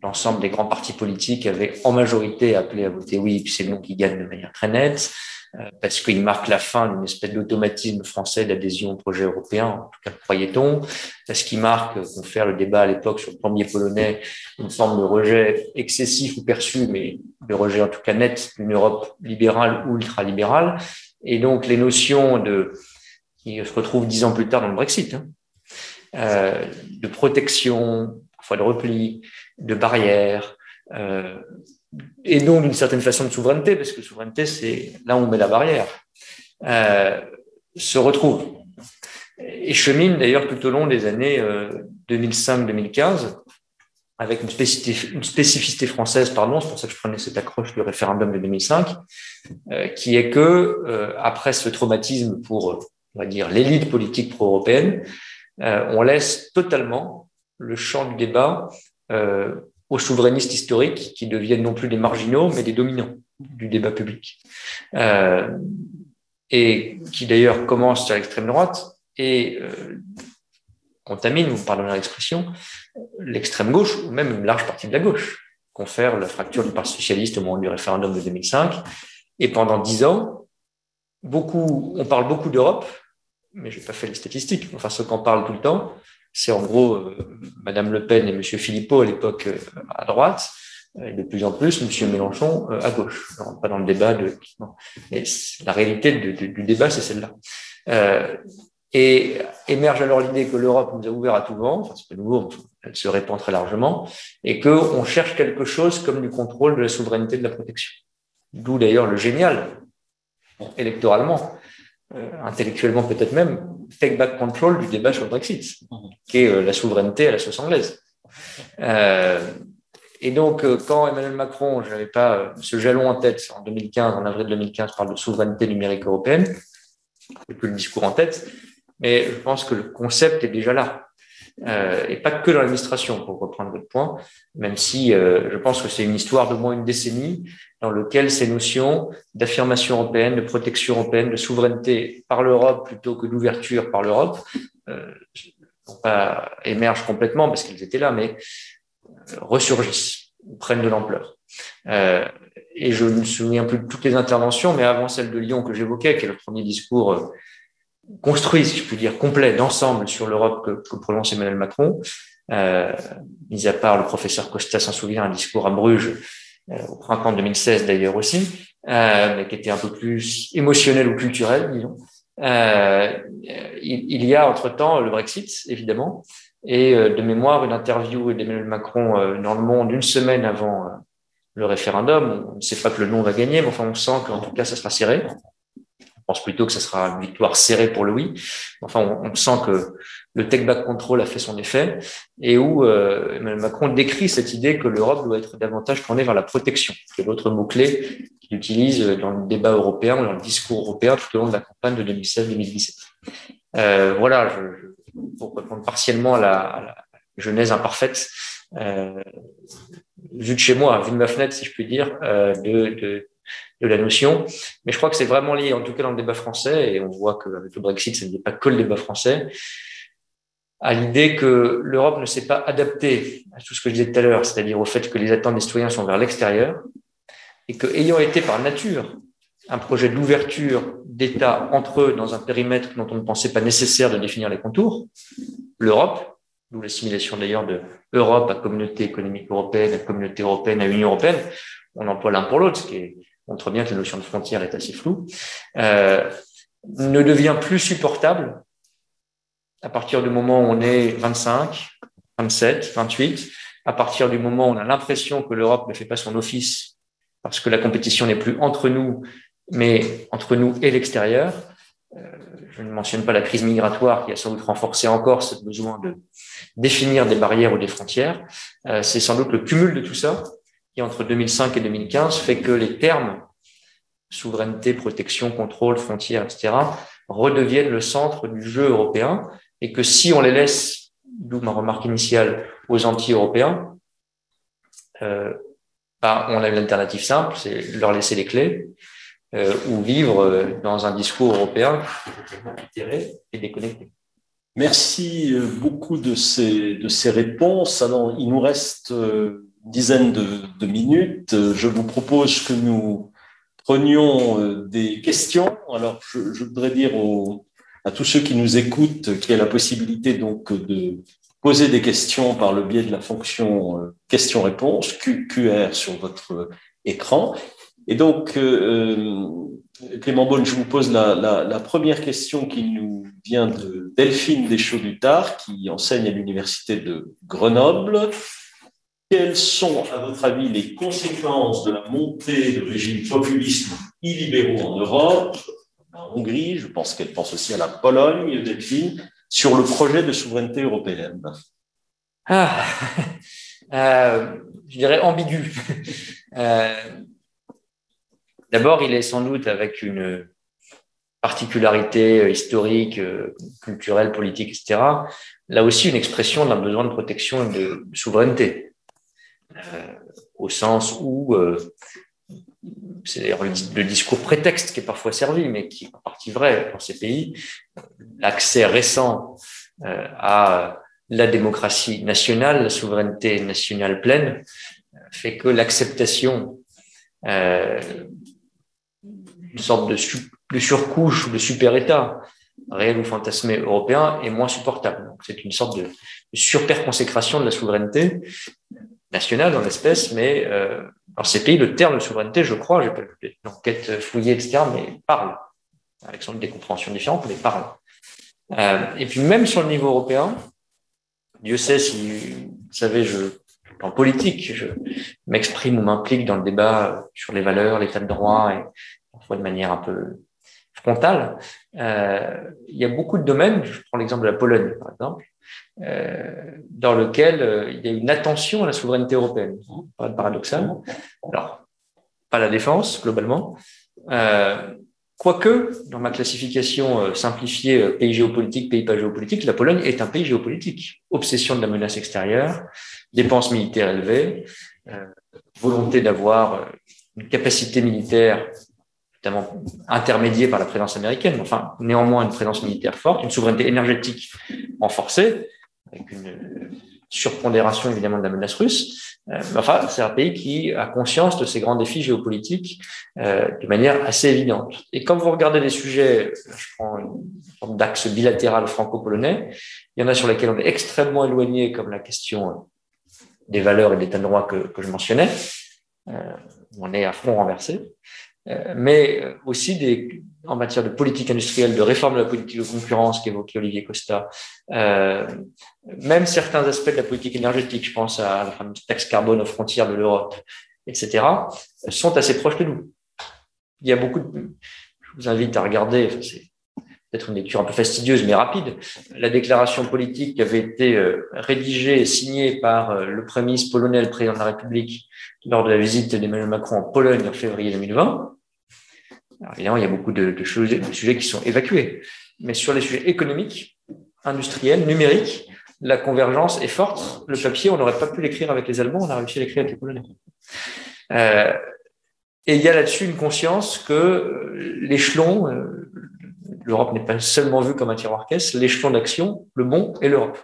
D: L'ensemble des grands partis politiques avaient en majorité appelé à voter oui, puis c'est nous qui gagne de manière très nette. Euh, parce qu'il marque la fin d'une espèce d'automatisme français d'adhésion au projet européen, en tout cas croyait-on, parce qu'il marque, pour faire le débat à l'époque sur le premier polonais, une forme de rejet excessif ou perçu, mais de rejet en tout cas net d'une Europe libérale ou ultralibérale, et donc les notions de qui se retrouvent dix ans plus tard dans le Brexit, hein, euh, de protection, parfois de repli, de barrières, euh, et donc d'une certaine façon de souveraineté, parce que souveraineté, c'est là où on met la barrière, euh, se retrouve et chemine d'ailleurs tout au long des années 2005-2015 euh, avec une spécificité, française, pardon, c'est pour ça que je prenais cette accroche du référendum de 2005, euh, qui est que euh, après ce traumatisme pour, on va dire, l'élite politique pro-européenne, euh, on laisse totalement le champ du débat euh, aux souverainistes historiques qui deviennent non plus des marginaux, mais des dominants du débat public. Euh, et qui d'ailleurs commencent à l'extrême droite et euh, contamine, vous pardonnez l'expression, l'extrême gauche ou même une large partie de la gauche, confère la fracture du Parti socialiste au moment du référendum de 2005. Et pendant dix ans, beaucoup, on parle beaucoup d'Europe, mais je n'ai pas fait les statistiques, enfin ceux qu'on parle tout le temps, c'est en gros euh, Madame Le Pen et Monsieur Philippot à l'époque euh, à droite, et de plus en plus Monsieur Mélenchon à gauche. Ne rentre pas dans le débat de. Mais la réalité du débat, c'est celle-là. et émerge alors l'idée que l'Europe nous a ouvert à tout vent, enfin c'est pas nouveau, elle se répand très largement, et qu'on cherche quelque chose comme du contrôle de la souveraineté de la protection. D'où d'ailleurs le génial, électoralement, euh, intellectuellement peut-être même, take back control du débat sur le Brexit, qui est euh, la souveraineté à la sauce anglaise. Euh, et donc, quand Emmanuel Macron, je n'avais pas ce jalon en tête en 2015, en avril 2015, parle de souveraineté numérique européenne, je plus le discours en tête, mais je pense que le concept est déjà là. Euh, et pas que dans l'administration, pour reprendre votre point, même si euh, je pense que c'est une histoire de moins une décennie dans lequel ces notions d'affirmation européenne, de protection européenne, de souveraineté par l'Europe plutôt que d'ouverture par l'Europe, euh, émergent complètement parce qu'elles étaient là, mais euh, ressurgissent, prennent de l'ampleur. Euh, et je ne me souviens plus de toutes les interventions, mais avant celle de Lyon que j'évoquais, qui est le premier discours construit, si je puis dire, complet d'ensemble sur l'Europe que, que, prononce Emmanuel Macron, euh, mis à part le professeur Costa s'en souvient, un discours à Bruges euh, au printemps 2016 d'ailleurs aussi, euh, mais qui était un peu plus émotionnel ou culturel, disons. Euh, il, il, y a entre-temps le Brexit, évidemment, et euh, de mémoire, une interview d'Emmanuel Macron dans Le Monde une semaine avant le référendum. On ne sait pas que le non va gagner, mais enfin, on sent qu'en tout cas, ça sera serré pense plutôt que ce sera une victoire serrée pour le oui. Enfin, on, sent que le take back control a fait son effet et où euh, Emmanuel Macron décrit cette idée que l'Europe doit être davantage tournée vers la protection, qui est l'autre mot-clé qu'il utilise dans le débat européen ou dans le discours européen tout au long de la campagne de 2016-2017. Euh, voilà, je, pour répondre partiellement à la, à la genèse imparfaite, euh, vue de chez moi, vue de ma fenêtre, si je puis dire, euh, de, de, de la notion. Mais je crois que c'est vraiment lié, en tout cas dans le débat français, et on voit qu'avec le Brexit, ce n'est pas que le débat français, à l'idée que l'Europe ne s'est pas adaptée à tout ce que je disais tout à l'heure, c'est-à-dire au fait que les attentes des citoyens sont vers l'extérieur, et que, ayant été par nature un projet d'ouverture d'État entre eux dans un périmètre dont on ne pensait pas nécessaire de définir les contours, l'Europe, d'où l'assimilation d'ailleurs de Europe à communauté économique européenne, à communauté européenne, à Union européenne, on emploie l'un pour l'autre, ce qui montre bien que la notion de frontière est assez floue, euh, ne devient plus supportable à partir du moment où on est 25, 27, 28, à partir du moment où on a l'impression que l'Europe ne fait pas son office parce que la compétition n'est plus entre nous, mais entre nous et l'extérieur. Euh, je ne mentionne pas la crise migratoire qui a sans doute renforcé encore ce besoin de définir des barrières ou des frontières. Euh, c'est sans doute le cumul de tout ça qui entre 2005 et 2015 fait que les termes souveraineté, protection, contrôle, frontières, etc., redeviennent le centre du jeu européen et que si on les laisse, d'où ma remarque initiale, aux anti-européens, euh, bah, on a une alternative simple, c'est leur laisser les clés euh, ou vivre euh, dans un discours européen et déconnecté.
A: Merci beaucoup de ces, de ces réponses. Alors, il nous reste une dizaine de, minutes. Je vous propose que nous prenions des questions. Alors, je, je voudrais dire aux, à tous ceux qui nous écoutent qu'il y a la possibilité donc de poser des questions par le biais de la fonction euh, question-réponse QR sur votre écran. Et donc, euh, Clément Bonne, je vous pose la, la, la, première question qui nous vient de Delphine Deschaux-Dutard, qui enseigne à l'Université de Grenoble. Quelles sont, à votre avis, les conséquences de la montée de régimes populistes illibéraux en Europe, Hongrie, je pense qu'elle pense aussi à la Pologne, Delphine, sur le projet de souveraineté européenne
D: ah, euh, Je dirais ambigu. Euh, D'abord, il est sans doute avec une particularité historique, culturelle, politique, etc. Là aussi, une expression d'un besoin de protection et de souveraineté. Euh, au sens où euh, c'est d'ailleurs le, discours prétexte qui est parfois servi, mais qui est en partie vrai dans ces pays. L'accès récent euh, à la démocratie nationale, la souveraineté nationale pleine, fait que l'acceptation euh, d'une sorte de, surcouche ou de super-État réel ou fantasmé européen est moins supportable. C'est une sorte de, surperconsécration de la souveraineté nationale dans l'espèce, mais euh, dans ces pays, le terme de souveraineté, je crois, j'ai pas l'enquête fouillée, etc., mais parle, avec sans doute des compréhensions différentes, mais parle. Euh, et puis même sur le niveau européen, Dieu sait si, vous savez, je, en politique, je m'exprime ou m'implique dans le débat sur les valeurs, l'état de droit, et parfois de manière un peu frontale. Euh, il y a beaucoup de domaines, je prends l'exemple de la Pologne par exemple, dans lequel euh, il y a une attention à la souveraineté européenne. Pas paradoxal. Alors, pas la défense globalement. Euh, Quoique, dans ma classification euh, simplifiée euh, pays géopolitique, pays pas géopolitique, la Pologne est un pays géopolitique. Obsession de la menace extérieure, dépenses militaires élevées, euh, volonté d'avoir une capacité militaire notamment intermédiée par la présence américaine, enfin néanmoins une présence militaire forte, une souveraineté énergétique renforcée, avec une surpondération évidemment de la menace russe. Euh, enfin, c'est un pays qui a conscience de ces grands défis géopolitiques euh, de manière assez évidente. Et quand vous regardez les sujets, je prends une sorte d'axe bilatéral franco-polonais, il y en a sur lesquels on est extrêmement éloigné, comme la question des valeurs et de l'état de droit que, que je mentionnais. Euh, on est à front renversé. Euh, mais aussi des, en matière de politique industrielle, de réforme de la politique de concurrence qu'évoquait Olivier Costa, euh, même certains aspects de la politique énergétique, je pense à la fameuse taxe carbone aux frontières de l'Europe, etc., sont assez proches de nous. Il y a beaucoup de... Je vous invite à regarder, c'est peut-être une lecture un peu fastidieuse mais rapide, la déclaration politique qui avait été euh, rédigée et signée par euh, le Premier polonais, le président de la République, lors de la visite d'Emmanuel Macron en Pologne en février 2020. Alors, évidemment, il y a beaucoup de, de, choses, de sujets qui sont évacués, mais sur les sujets économiques, industriels, numériques, la convergence est forte. Le papier, on n'aurait pas pu l'écrire avec les Allemands, on a réussi à l'écrire avec les Polonais. Euh, et il y a là-dessus une conscience que euh, l'échelon, l'Europe n'est pas seulement vue comme un tiroir caisse, l'échelon d'action, le bon est l'Europe.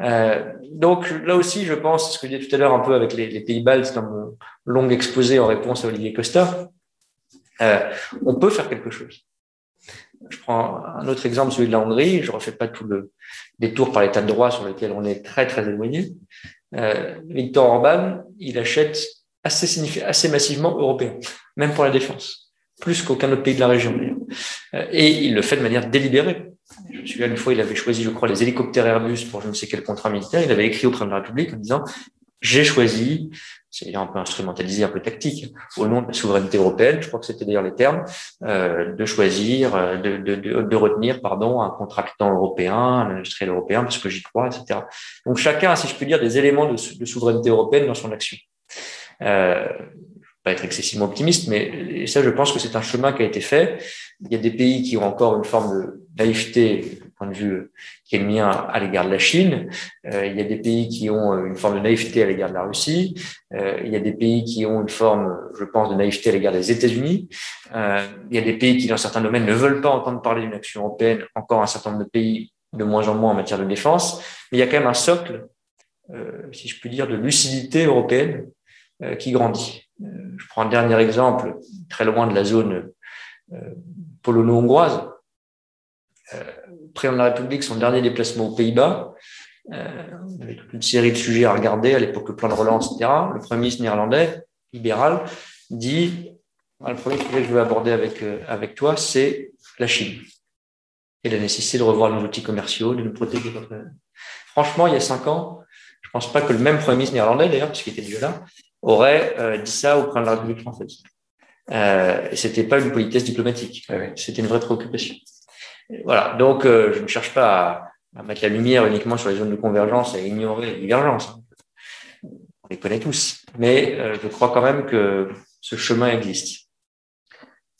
D: Euh, donc là aussi, je pense, ce que je disais tout à l'heure un peu avec les, pays baltes dans mon long exposé en réponse à Olivier Costa, euh, on peut faire quelque chose. Je prends un autre exemple, celui de la Hongrie. Je ne refais pas tout le détour par l'état de droit sur lequel on est très très éloigné. Euh, Victor Orban, il achète assez massivement européen, même pour la défense, plus qu'aucun autre pays de la région euh, et il le fait de manière délibérée. Je me souviens une fois, il avait choisi, je crois, les hélicoptères Airbus pour je ne sais quel contrat militaire. Il avait écrit au président de la République en disant j'ai choisi, c'est un peu instrumentalisé, un peu tactique, au nom de la souveraineté européenne, je crois que c'était d'ailleurs les termes, euh, de choisir, euh, de, de, de, de, retenir, pardon, un contractant européen, un industriel européen, parce que j'y crois, etc. Donc chacun a, si je peux dire, des éléments de souveraineté européenne dans son action. Euh, pas être excessivement optimiste, mais ça, je pense que c'est un chemin qui a été fait. Il y a des pays qui ont encore une forme de naïveté, du point de vue qui est le mien, à l'égard de la Chine. Euh, il y a des pays qui ont une forme de naïveté à l'égard de la Russie. Euh, il y a des pays qui ont une forme, je pense, de naïveté à l'égard des États-Unis. Euh, il y a des pays qui, dans certains domaines, ne veulent pas entendre parler d'une action européenne. Encore un certain nombre de pays, de moins en moins en matière de défense. Mais il y a quand même un socle, euh, si je puis dire, de lucidité européenne euh, qui grandit. Euh, je prends un dernier exemple, très loin de la zone euh, polono-hongroise. Le président de la République, son dernier déplacement aux Pays-Bas, on avait toute une série de sujets à regarder, à l'époque le plan de relance, etc. Le Premier ministre néerlandais, libéral, dit le premier sujet que je veux aborder avec, avec toi, c'est la Chine et la nécessité de revoir nos outils commerciaux, de nous protéger. Franchement, il y a cinq ans, je pense pas que le même Premier ministre néerlandais, d'ailleurs, puisqu'il était déjà là, aurait euh, dit ça au président de la République française. Euh, c'était pas une politesse diplomatique, c'était une vraie préoccupation. voilà, donc euh, je ne cherche pas à, à, mettre la lumière uniquement sur les zones de convergence et à ignorer les divergences. On les connaît tous, mais euh, je crois quand même que ce chemin existe.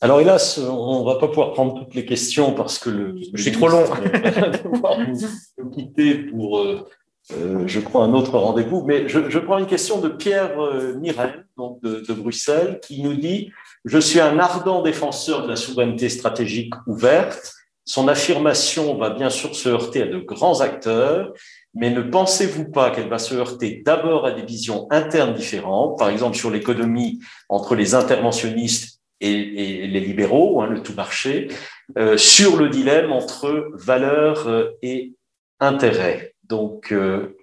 A: Alors hélas, on va pas pouvoir prendre toutes les questions parce que le,
D: je suis trop long.
A: va devoir nous, nous quitter pour euh, euh, je crois, un autre rendez-vous. Mais je, je, prends une question de Pierre euh, Mirel, donc de, de, Bruxelles, qui nous dit Je suis un ardent défenseur de la souveraineté stratégique ouverte. Son affirmation va bien sûr se heurter à de grands acteurs, mais ne pensez-vous pas qu'elle va se heurter d'abord à des visions internes différentes, par exemple sur l'économie entre les interventionnistes et, les libéraux, hein, le tout marché, euh, sur le dilemme entre valeurs euh, et intérêts? Donc, euh,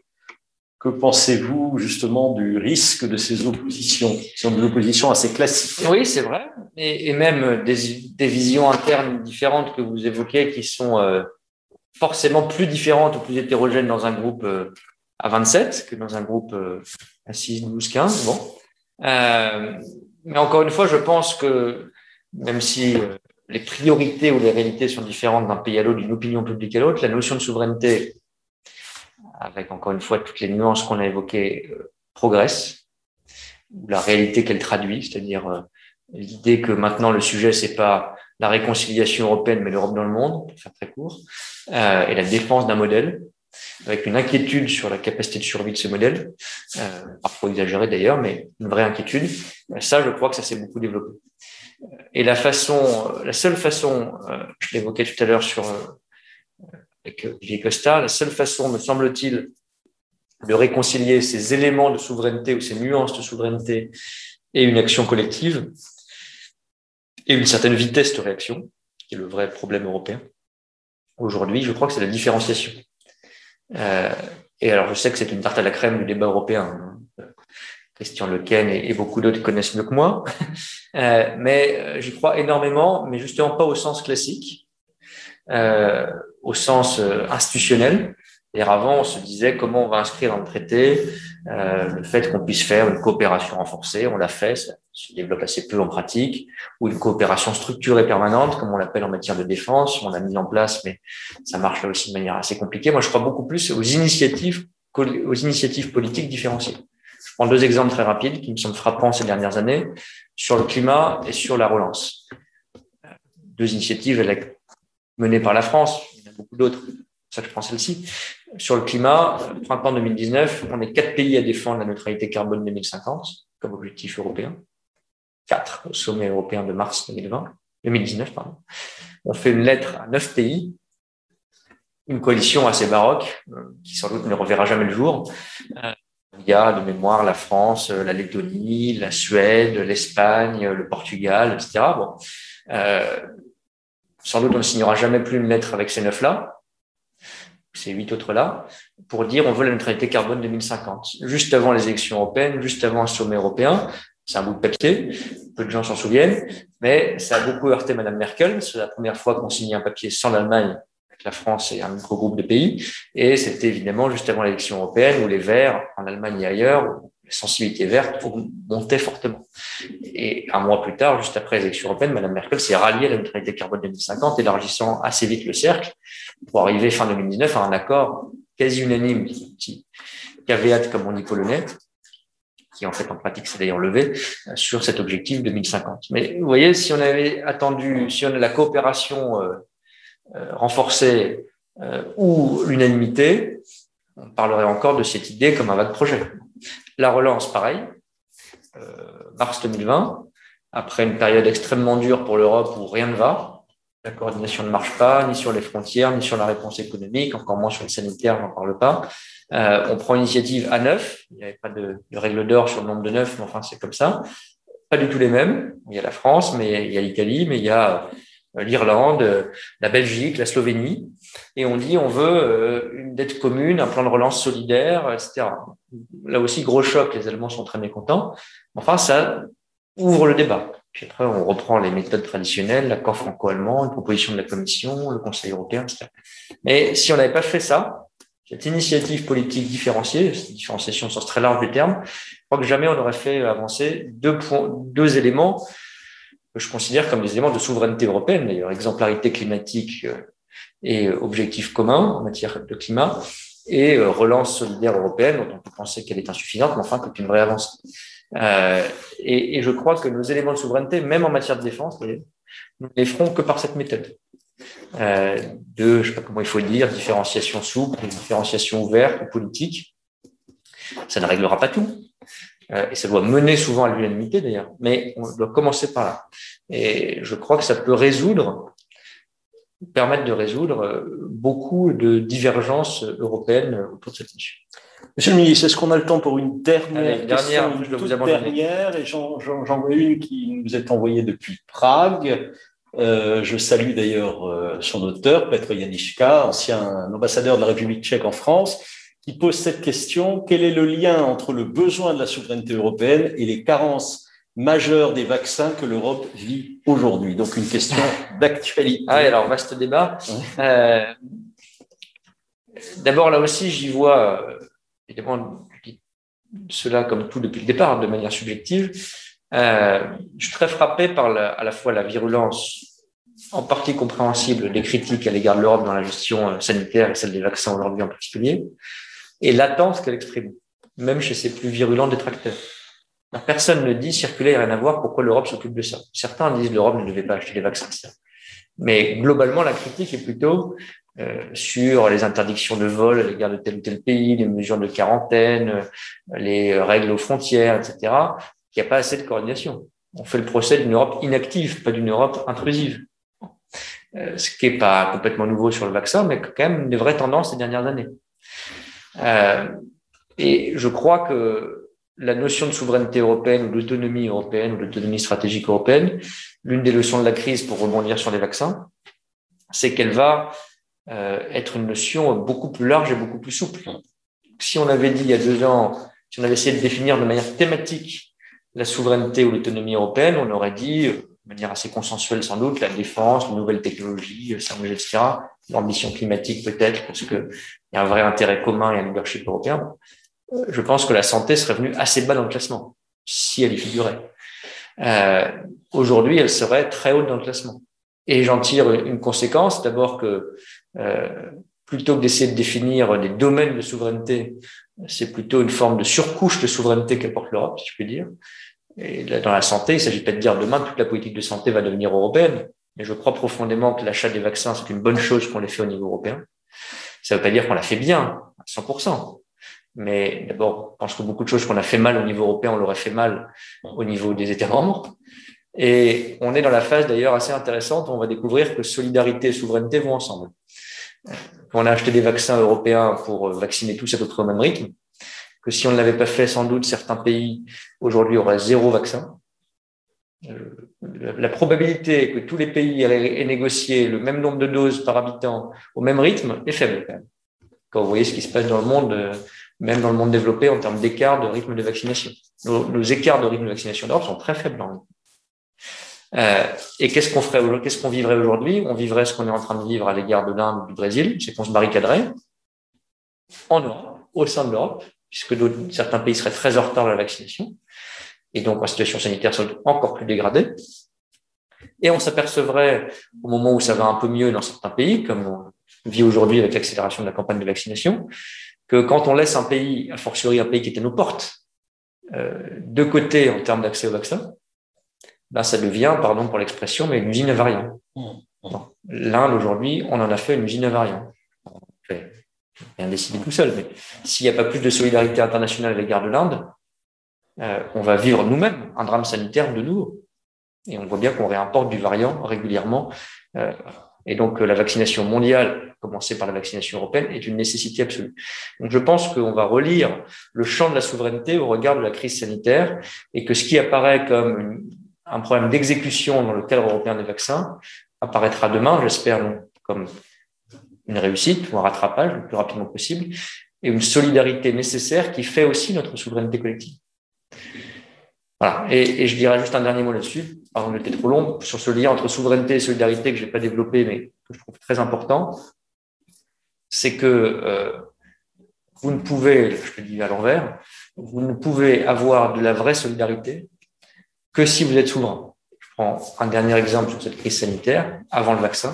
A: que pensez-vous justement du risque de ces oppositions? Ce sont des oppositions assez classiques.
D: Oui, c'est vrai. Et, même des, visions internes différentes que vous évoquez qui sont forcément plus différentes ou plus hétérogènes dans un groupe à 27 que dans un groupe à 6, 12, 15. Bon. Mais encore une fois, je pense que même si euh, les priorités ou les réalités sont différentes d'un pays à l'autre, d'une opinion publique à l'autre, la notion de souveraineté, avec encore une fois toutes les nuances qu'on a évoquées, euh, progresse. La réalité qu'elle traduit, c'est-à-dire euh, l'idée que maintenant le sujet c'est pas la réconciliation européenne, mais l'Europe dans le monde, pour faire très court, et la défense d'un modèle, avec une inquiétude sur la capacité de survie de ce modèle, euh, parfois exagérée d'ailleurs, mais une vraie inquiétude. Ça, je crois que ça s'est beaucoup développé. Et la façon, la seule façon, euh, je l'évoquais tout à l'heure sur euh, avec Olivier Costa, la seule façon, me semble-t-il, de réconcilier ces éléments de souveraineté ou ces nuances de souveraineté et une action collective et une certaine vitesse de réaction, qui est le vrai problème européen. Aujourd'hui, je crois que c'est la différenciation. Euh, et alors, je sais que c'est une tarte à la crème du débat européen. Hein. Christian Lequen et, beaucoup d'autres connaissent mieux que moi. Euh, mais euh, j'y crois énormément, mais justement pas au sens classique, au sens euh, institutionnel. Et avant, on se disait comment on va inscrire dans le traité euh, le fait qu'on puisse faire une coopération renforcée. On l'a fait, ça se développe assez peu en pratique, ou une coopération structurée permanente, comme on l'appelle en matière de défense. On l'a mis en place, mais ça marche là aussi de manière assez compliquée. Moi, je crois beaucoup plus aux initiatives, aux initiatives politiques différenciées. Je prends deux exemples très rapides qui me semblent frappants ces dernières années sur le climat et sur la relance. Deux initiatives menées par la France. Beaucoup d'autres ça je prends celle-ci. Sur le climat, printemps 2019, on est quatre pays à défendre la neutralité carbone 2050 comme objectif européen. Quatre au sommet européen de mars 2020, 2019. Pardon. On fait une lettre à neuf pays, une coalition assez baroque euh, qui sans doute ne reverra jamais le jour. Euh, il y a de mémoire la France, la Lettonie, la Suède, l'Espagne, le Portugal, etc. Bon, euh, sans doute on ne signera jamais plus une lettre avec ces neuf-là ces huit autres-là, pour dire on veut la neutralité carbone 2050. Juste avant les élections européennes, juste avant un sommet européen, c'est un bout de papier, peu de gens s'en souviennent, mais ça a beaucoup heurté Madame Merkel. C'est la première fois qu'on signait un papier sans l'Allemagne, avec la France et un gros groupe de pays. Et c'était évidemment juste avant l'élection européenne où les Verts, en Allemagne et ailleurs, sensibilité verte montait fortement. Et un mois plus tard, juste après les élections européennes, Mme Merkel s'est ralliée à la neutralité carbone 2050, élargissant assez vite le cercle pour arriver fin 2019 à un accord quasi unanime qui, hâte, comme on dit polonais, qui en fait en pratique s'est d'ailleurs levé euh, sur cet objectif 2050. Mais vous voyez, si on avait attendu, si on a la coopération euh, euh, renforcée ou l'unanimité, on parlerait encore de cette idée comme un vague projet. La relance, pareil, euh, mars 2020, après une période extrêmement dure pour l'Europe où rien ne va, la coordination ne marche pas, ni sur les frontières, ni sur la réponse économique, encore moins sur le sanitaire, n'en parle pas. Euh, on prend l'initiative à neuf, il n'y avait pas de, de règle d'or sur le nombre de neuf, mais enfin c'est comme ça. Pas du tout les mêmes. Il y a la France, mais il y a l'Italie, mais il y a euh, l'Irlande, la Belgique, la Slovénie, et on dit on veut une dette commune, un plan de relance solidaire, etc. Là aussi, gros choc, les Allemands sont très mécontents. Enfin, ça ouvre le débat. Puis après, on reprend les méthodes traditionnelles, l'accord franco-allemand, une proposition de la Commission, le Conseil européen, etc. Mais si on n'avait pas fait ça, cette initiative politique différenciée, cette différenciation au sens très large du terme, je crois que jamais on aurait fait avancer deux, deux éléments que je considère comme des éléments de souveraineté européenne, d'ailleurs, exemplarité climatique euh, et objectifs communs en matière de climat, et euh, relance solidaire européenne, dont on peut penser qu'elle est insuffisante, mais enfin, c'est une vraie. Euh, et, et, je crois que nos éléments de souveraineté, même en matière de défense, nous ne les ferons que par cette méthode. Euh, de, je sais pas comment il faut dire, différenciation souple, différenciation ouverte ou politique. Ça ne réglera pas tout. Euh, et ça doit mener souvent à l'unanimité d'ailleurs, mais on doit commencer par là. Et je crois que ça peut résoudre permettre de résoudre beaucoup de divergences européennes autour de cette issue.
A: Monsieur le ministre, est-ce qu'on a le temps pour une dernière,
D: question,
A: je vous dernière, et j'en vois une qui nous est envoyée depuis Prague. Euh, je salue d'ailleurs euh, son auteur, Petr Janiška, ancien ambassadeur de la République tchèque en France, qui pose cette question. Quel est le lien entre le besoin de la souveraineté européenne et les carences majeures des vaccins que l'Europe vit aujourd'hui Donc une question d'actualité.
D: Ah, alors vaste débat. Euh, d'abord, là aussi, j'y vois, évidemment, cela comme tout depuis le départ, de manière subjective, euh, je suis très frappé par à la fois la virulence en partie compréhensible des critiques à l'égard de l'Europe dans la gestion euh, sanitaire et celle des vaccins aujourd'hui en particulier, et l'attente qu'elle exprime, même chez ses plus virulents détracteurs. Personne ne dit circuler, rien à voir, pourquoi l'Europe s'occupe de ça. Certains disent l'Europe ne devait pas acheter des vaccins. Mais globalement, la critique est plutôt euh, sur les interdictions de vol à l'égard de tel ou tel pays, les mesures de quarantaine, les règles aux frontières, etc qu'il n'y a pas assez de coordination. On fait le procès d'une Europe inactive, pas d'une Europe intrusive. Euh, ce qui n'est pas complètement nouveau sur le vaccin, mais quand même une vraie tendance ces dernières années. Euh, et je crois que la notion de souveraineté européenne ou d'autonomie européenne ou d'autonomie stratégique européenne, l'une des leçons de la crise pour rebondir sur les vaccins, c'est qu'elle va euh, être une notion beaucoup plus large et beaucoup plus souple. Si on avait dit il y a deux ans, si on avait essayé de définir de manière thématique la souveraineté ou l'autonomie européenne, on aurait dit, de manière assez consensuelle sans doute, la défense, les nouvelles technologies, euh, etc., l'ambition climatique peut-être, parce qu'il y a un vrai intérêt commun et un leadership européen. Je pense que la santé serait venue assez bas dans le classement, si elle y figurait. Euh, Aujourd'hui, elle serait très haute dans le classement. Et j'en tire une conséquence, d'abord que euh, plutôt que d'essayer de définir des domaines de souveraineté, c'est plutôt une forme de surcouche de souveraineté qu'apporte l'Europe, si je puis dire. Et dans la santé, il ne s'agit pas de dire demain toute la politique de santé va devenir européenne, mais je crois profondément que l'achat des vaccins, c'est une bonne chose qu'on les fait au niveau européen. Ça ne veut pas dire qu'on l'a fait bien, à 100%. Mais d'abord, je pense que beaucoup de choses qu'on a fait mal au niveau européen, on l'aurait fait mal au niveau des États membres. Et on est dans la phase d'ailleurs assez intéressante où on va découvrir que solidarité et souveraineté vont ensemble on a acheté des vaccins européens pour vacciner tous à peu au même rythme, que si on ne l'avait pas fait, sans doute certains pays aujourd'hui auraient zéro vaccin. Euh, la probabilité que tous les pays aient négocié le même nombre de doses par habitant au même rythme est faible quand même. Quand vous voyez ce qui se passe dans le monde, euh, même dans le monde développé en termes d'écart de rythme de vaccination. Nos, écarts de rythme de vaccination d'Europe sont très faibles dans euh, et qu'est-ce qu'on ferait, qu'est-ce qu'on vivrait aujourd'hui? On vivrait ce qu'on est en train de vivre à l'égard de l'Inde ou du Brésil, c'est qu'on se barricaderait en Europe, au sein de l'Europe, puisque certains pays seraient très en retard dans la vaccination, et donc en situation sanitaire serait encore plus dégradée. Et on s'apercevrait, au moment où ça va un peu mieux dans certains pays, comme on vit aujourd'hui avec l'accélération de la campagne de vaccination, que quand on laisse un pays, a fortiori un pays qui est à nos portes, euh, de côté en termes d'accès au vaccin, ben, ça devient, pardon pour l'expression, mais une usine à variants. Mmh. L'Inde, aujourd'hui, on en a fait une usine à variants. Rien décidé tout seul, mais s'il n'y a pas plus de solidarité internationale à l'égard de l'Inde, euh, on va vivre nous-mêmes un drame sanitaire de nouveau. Et on voit bien qu'on réimporte du variant régulièrement. Euh, et donc, la vaccination mondiale, commencée par la vaccination européenne, est une nécessité absolue. Donc, je pense qu'on va relire le champ de la souveraineté au regard de la crise sanitaire et que ce qui apparaît comme un problème d'exécution dans le cadre européen des vaccins apparaîtra demain, j'espère, comme une réussite ou un rattrapage le plus rapidement possible, et une solidarité nécessaire qui fait aussi notre souveraineté collective. Voilà. Et, je dirais juste un dernier mot là-dessus, avant d'être trop long, sur ce lien entre souveraineté et solidarité que je n'ai pas développé, mais que je trouve très important, c'est que euh, vous ne pouvez, je le dis à l'envers, vous ne pouvez avoir de la vraie solidarité que si vous êtes souverain. Je prends un dernier exemple sur cette crise sanitaire, avant le vaccin,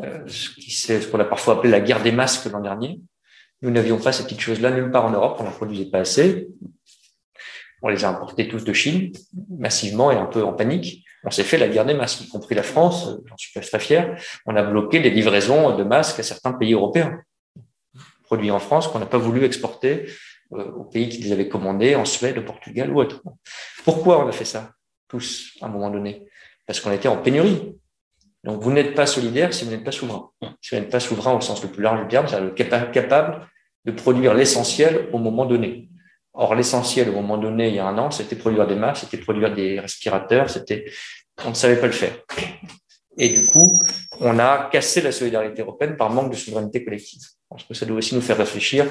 D: euh, ce qu'on a parfois appelé la guerre des masques l'an dernier. Nous n'avions pas ces petites choses-là nulle part en Europe, on n'en produisait pas assez. On les a importés tous de Chine, massivement et un peu en panique. On s'est fait la guerre des masques, y compris la France, j'en suis très fier. On a bloqué les livraisons de masques à certains pays européens, produits en France, qu'on n'a pas voulu exporter euh, aux pays qui les avaient commandés, en Suède, au Portugal ou autre. Pourquoi on a fait ça tous à un moment donné, parce qu'on était en pénurie. Donc, vous n'êtes pas solidaire si vous n'êtes pas souverain. Si vous n'êtes pas souverain au sens le plus large du terme, c'est-à-dire capable de produire l'essentiel au moment donné. Or, l'essentiel au moment donné, il y a un an, c'était produire des masques, c'était produire des respirateurs, c'était, on ne savait pas le faire. Et du coup, on a cassé la solidarité européenne par manque de souveraineté collective. Je pense que ça doit aussi nous faire réfléchir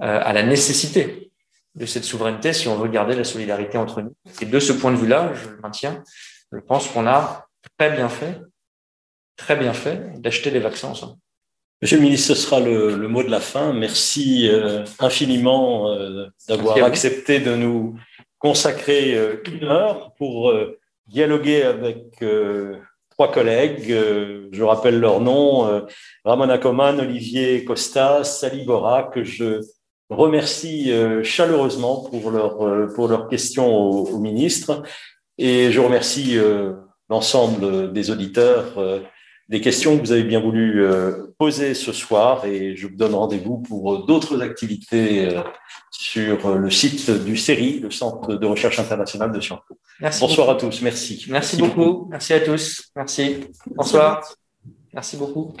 D: euh, à la nécessité de cette souveraineté si on veut garder la solidarité entre nous. Et de ce point de vue-là, je le maintiens, je pense qu'on a très bien fait, très bien fait d'acheter des vaccins ensemble.
A: Monsieur le ministre, ce sera le, mot de la fin. Merci euh, infiniment euh, d'avoir accepté de nous consacrer euh, une heure pour dialoguer avec trois collègues. je rappelle leurs noms Ramona Coman, Olivier Costa, Sally Bora, que je remercie chaleureusement pour, leur, pour leurs questions au, au, ministre. Et je remercie l'ensemble des auditeurs des questions que vous avez bien voulu euh, poser ce soir et je vous donne rendez-vous pour d'autres activités euh, sur le site du CERI, le Centre de recherche internationale de Sciences Po. Merci Bonsoir à tous, merci.
D: Merci, beaucoup. merci à tous, merci. Bonsoir, merci beaucoup.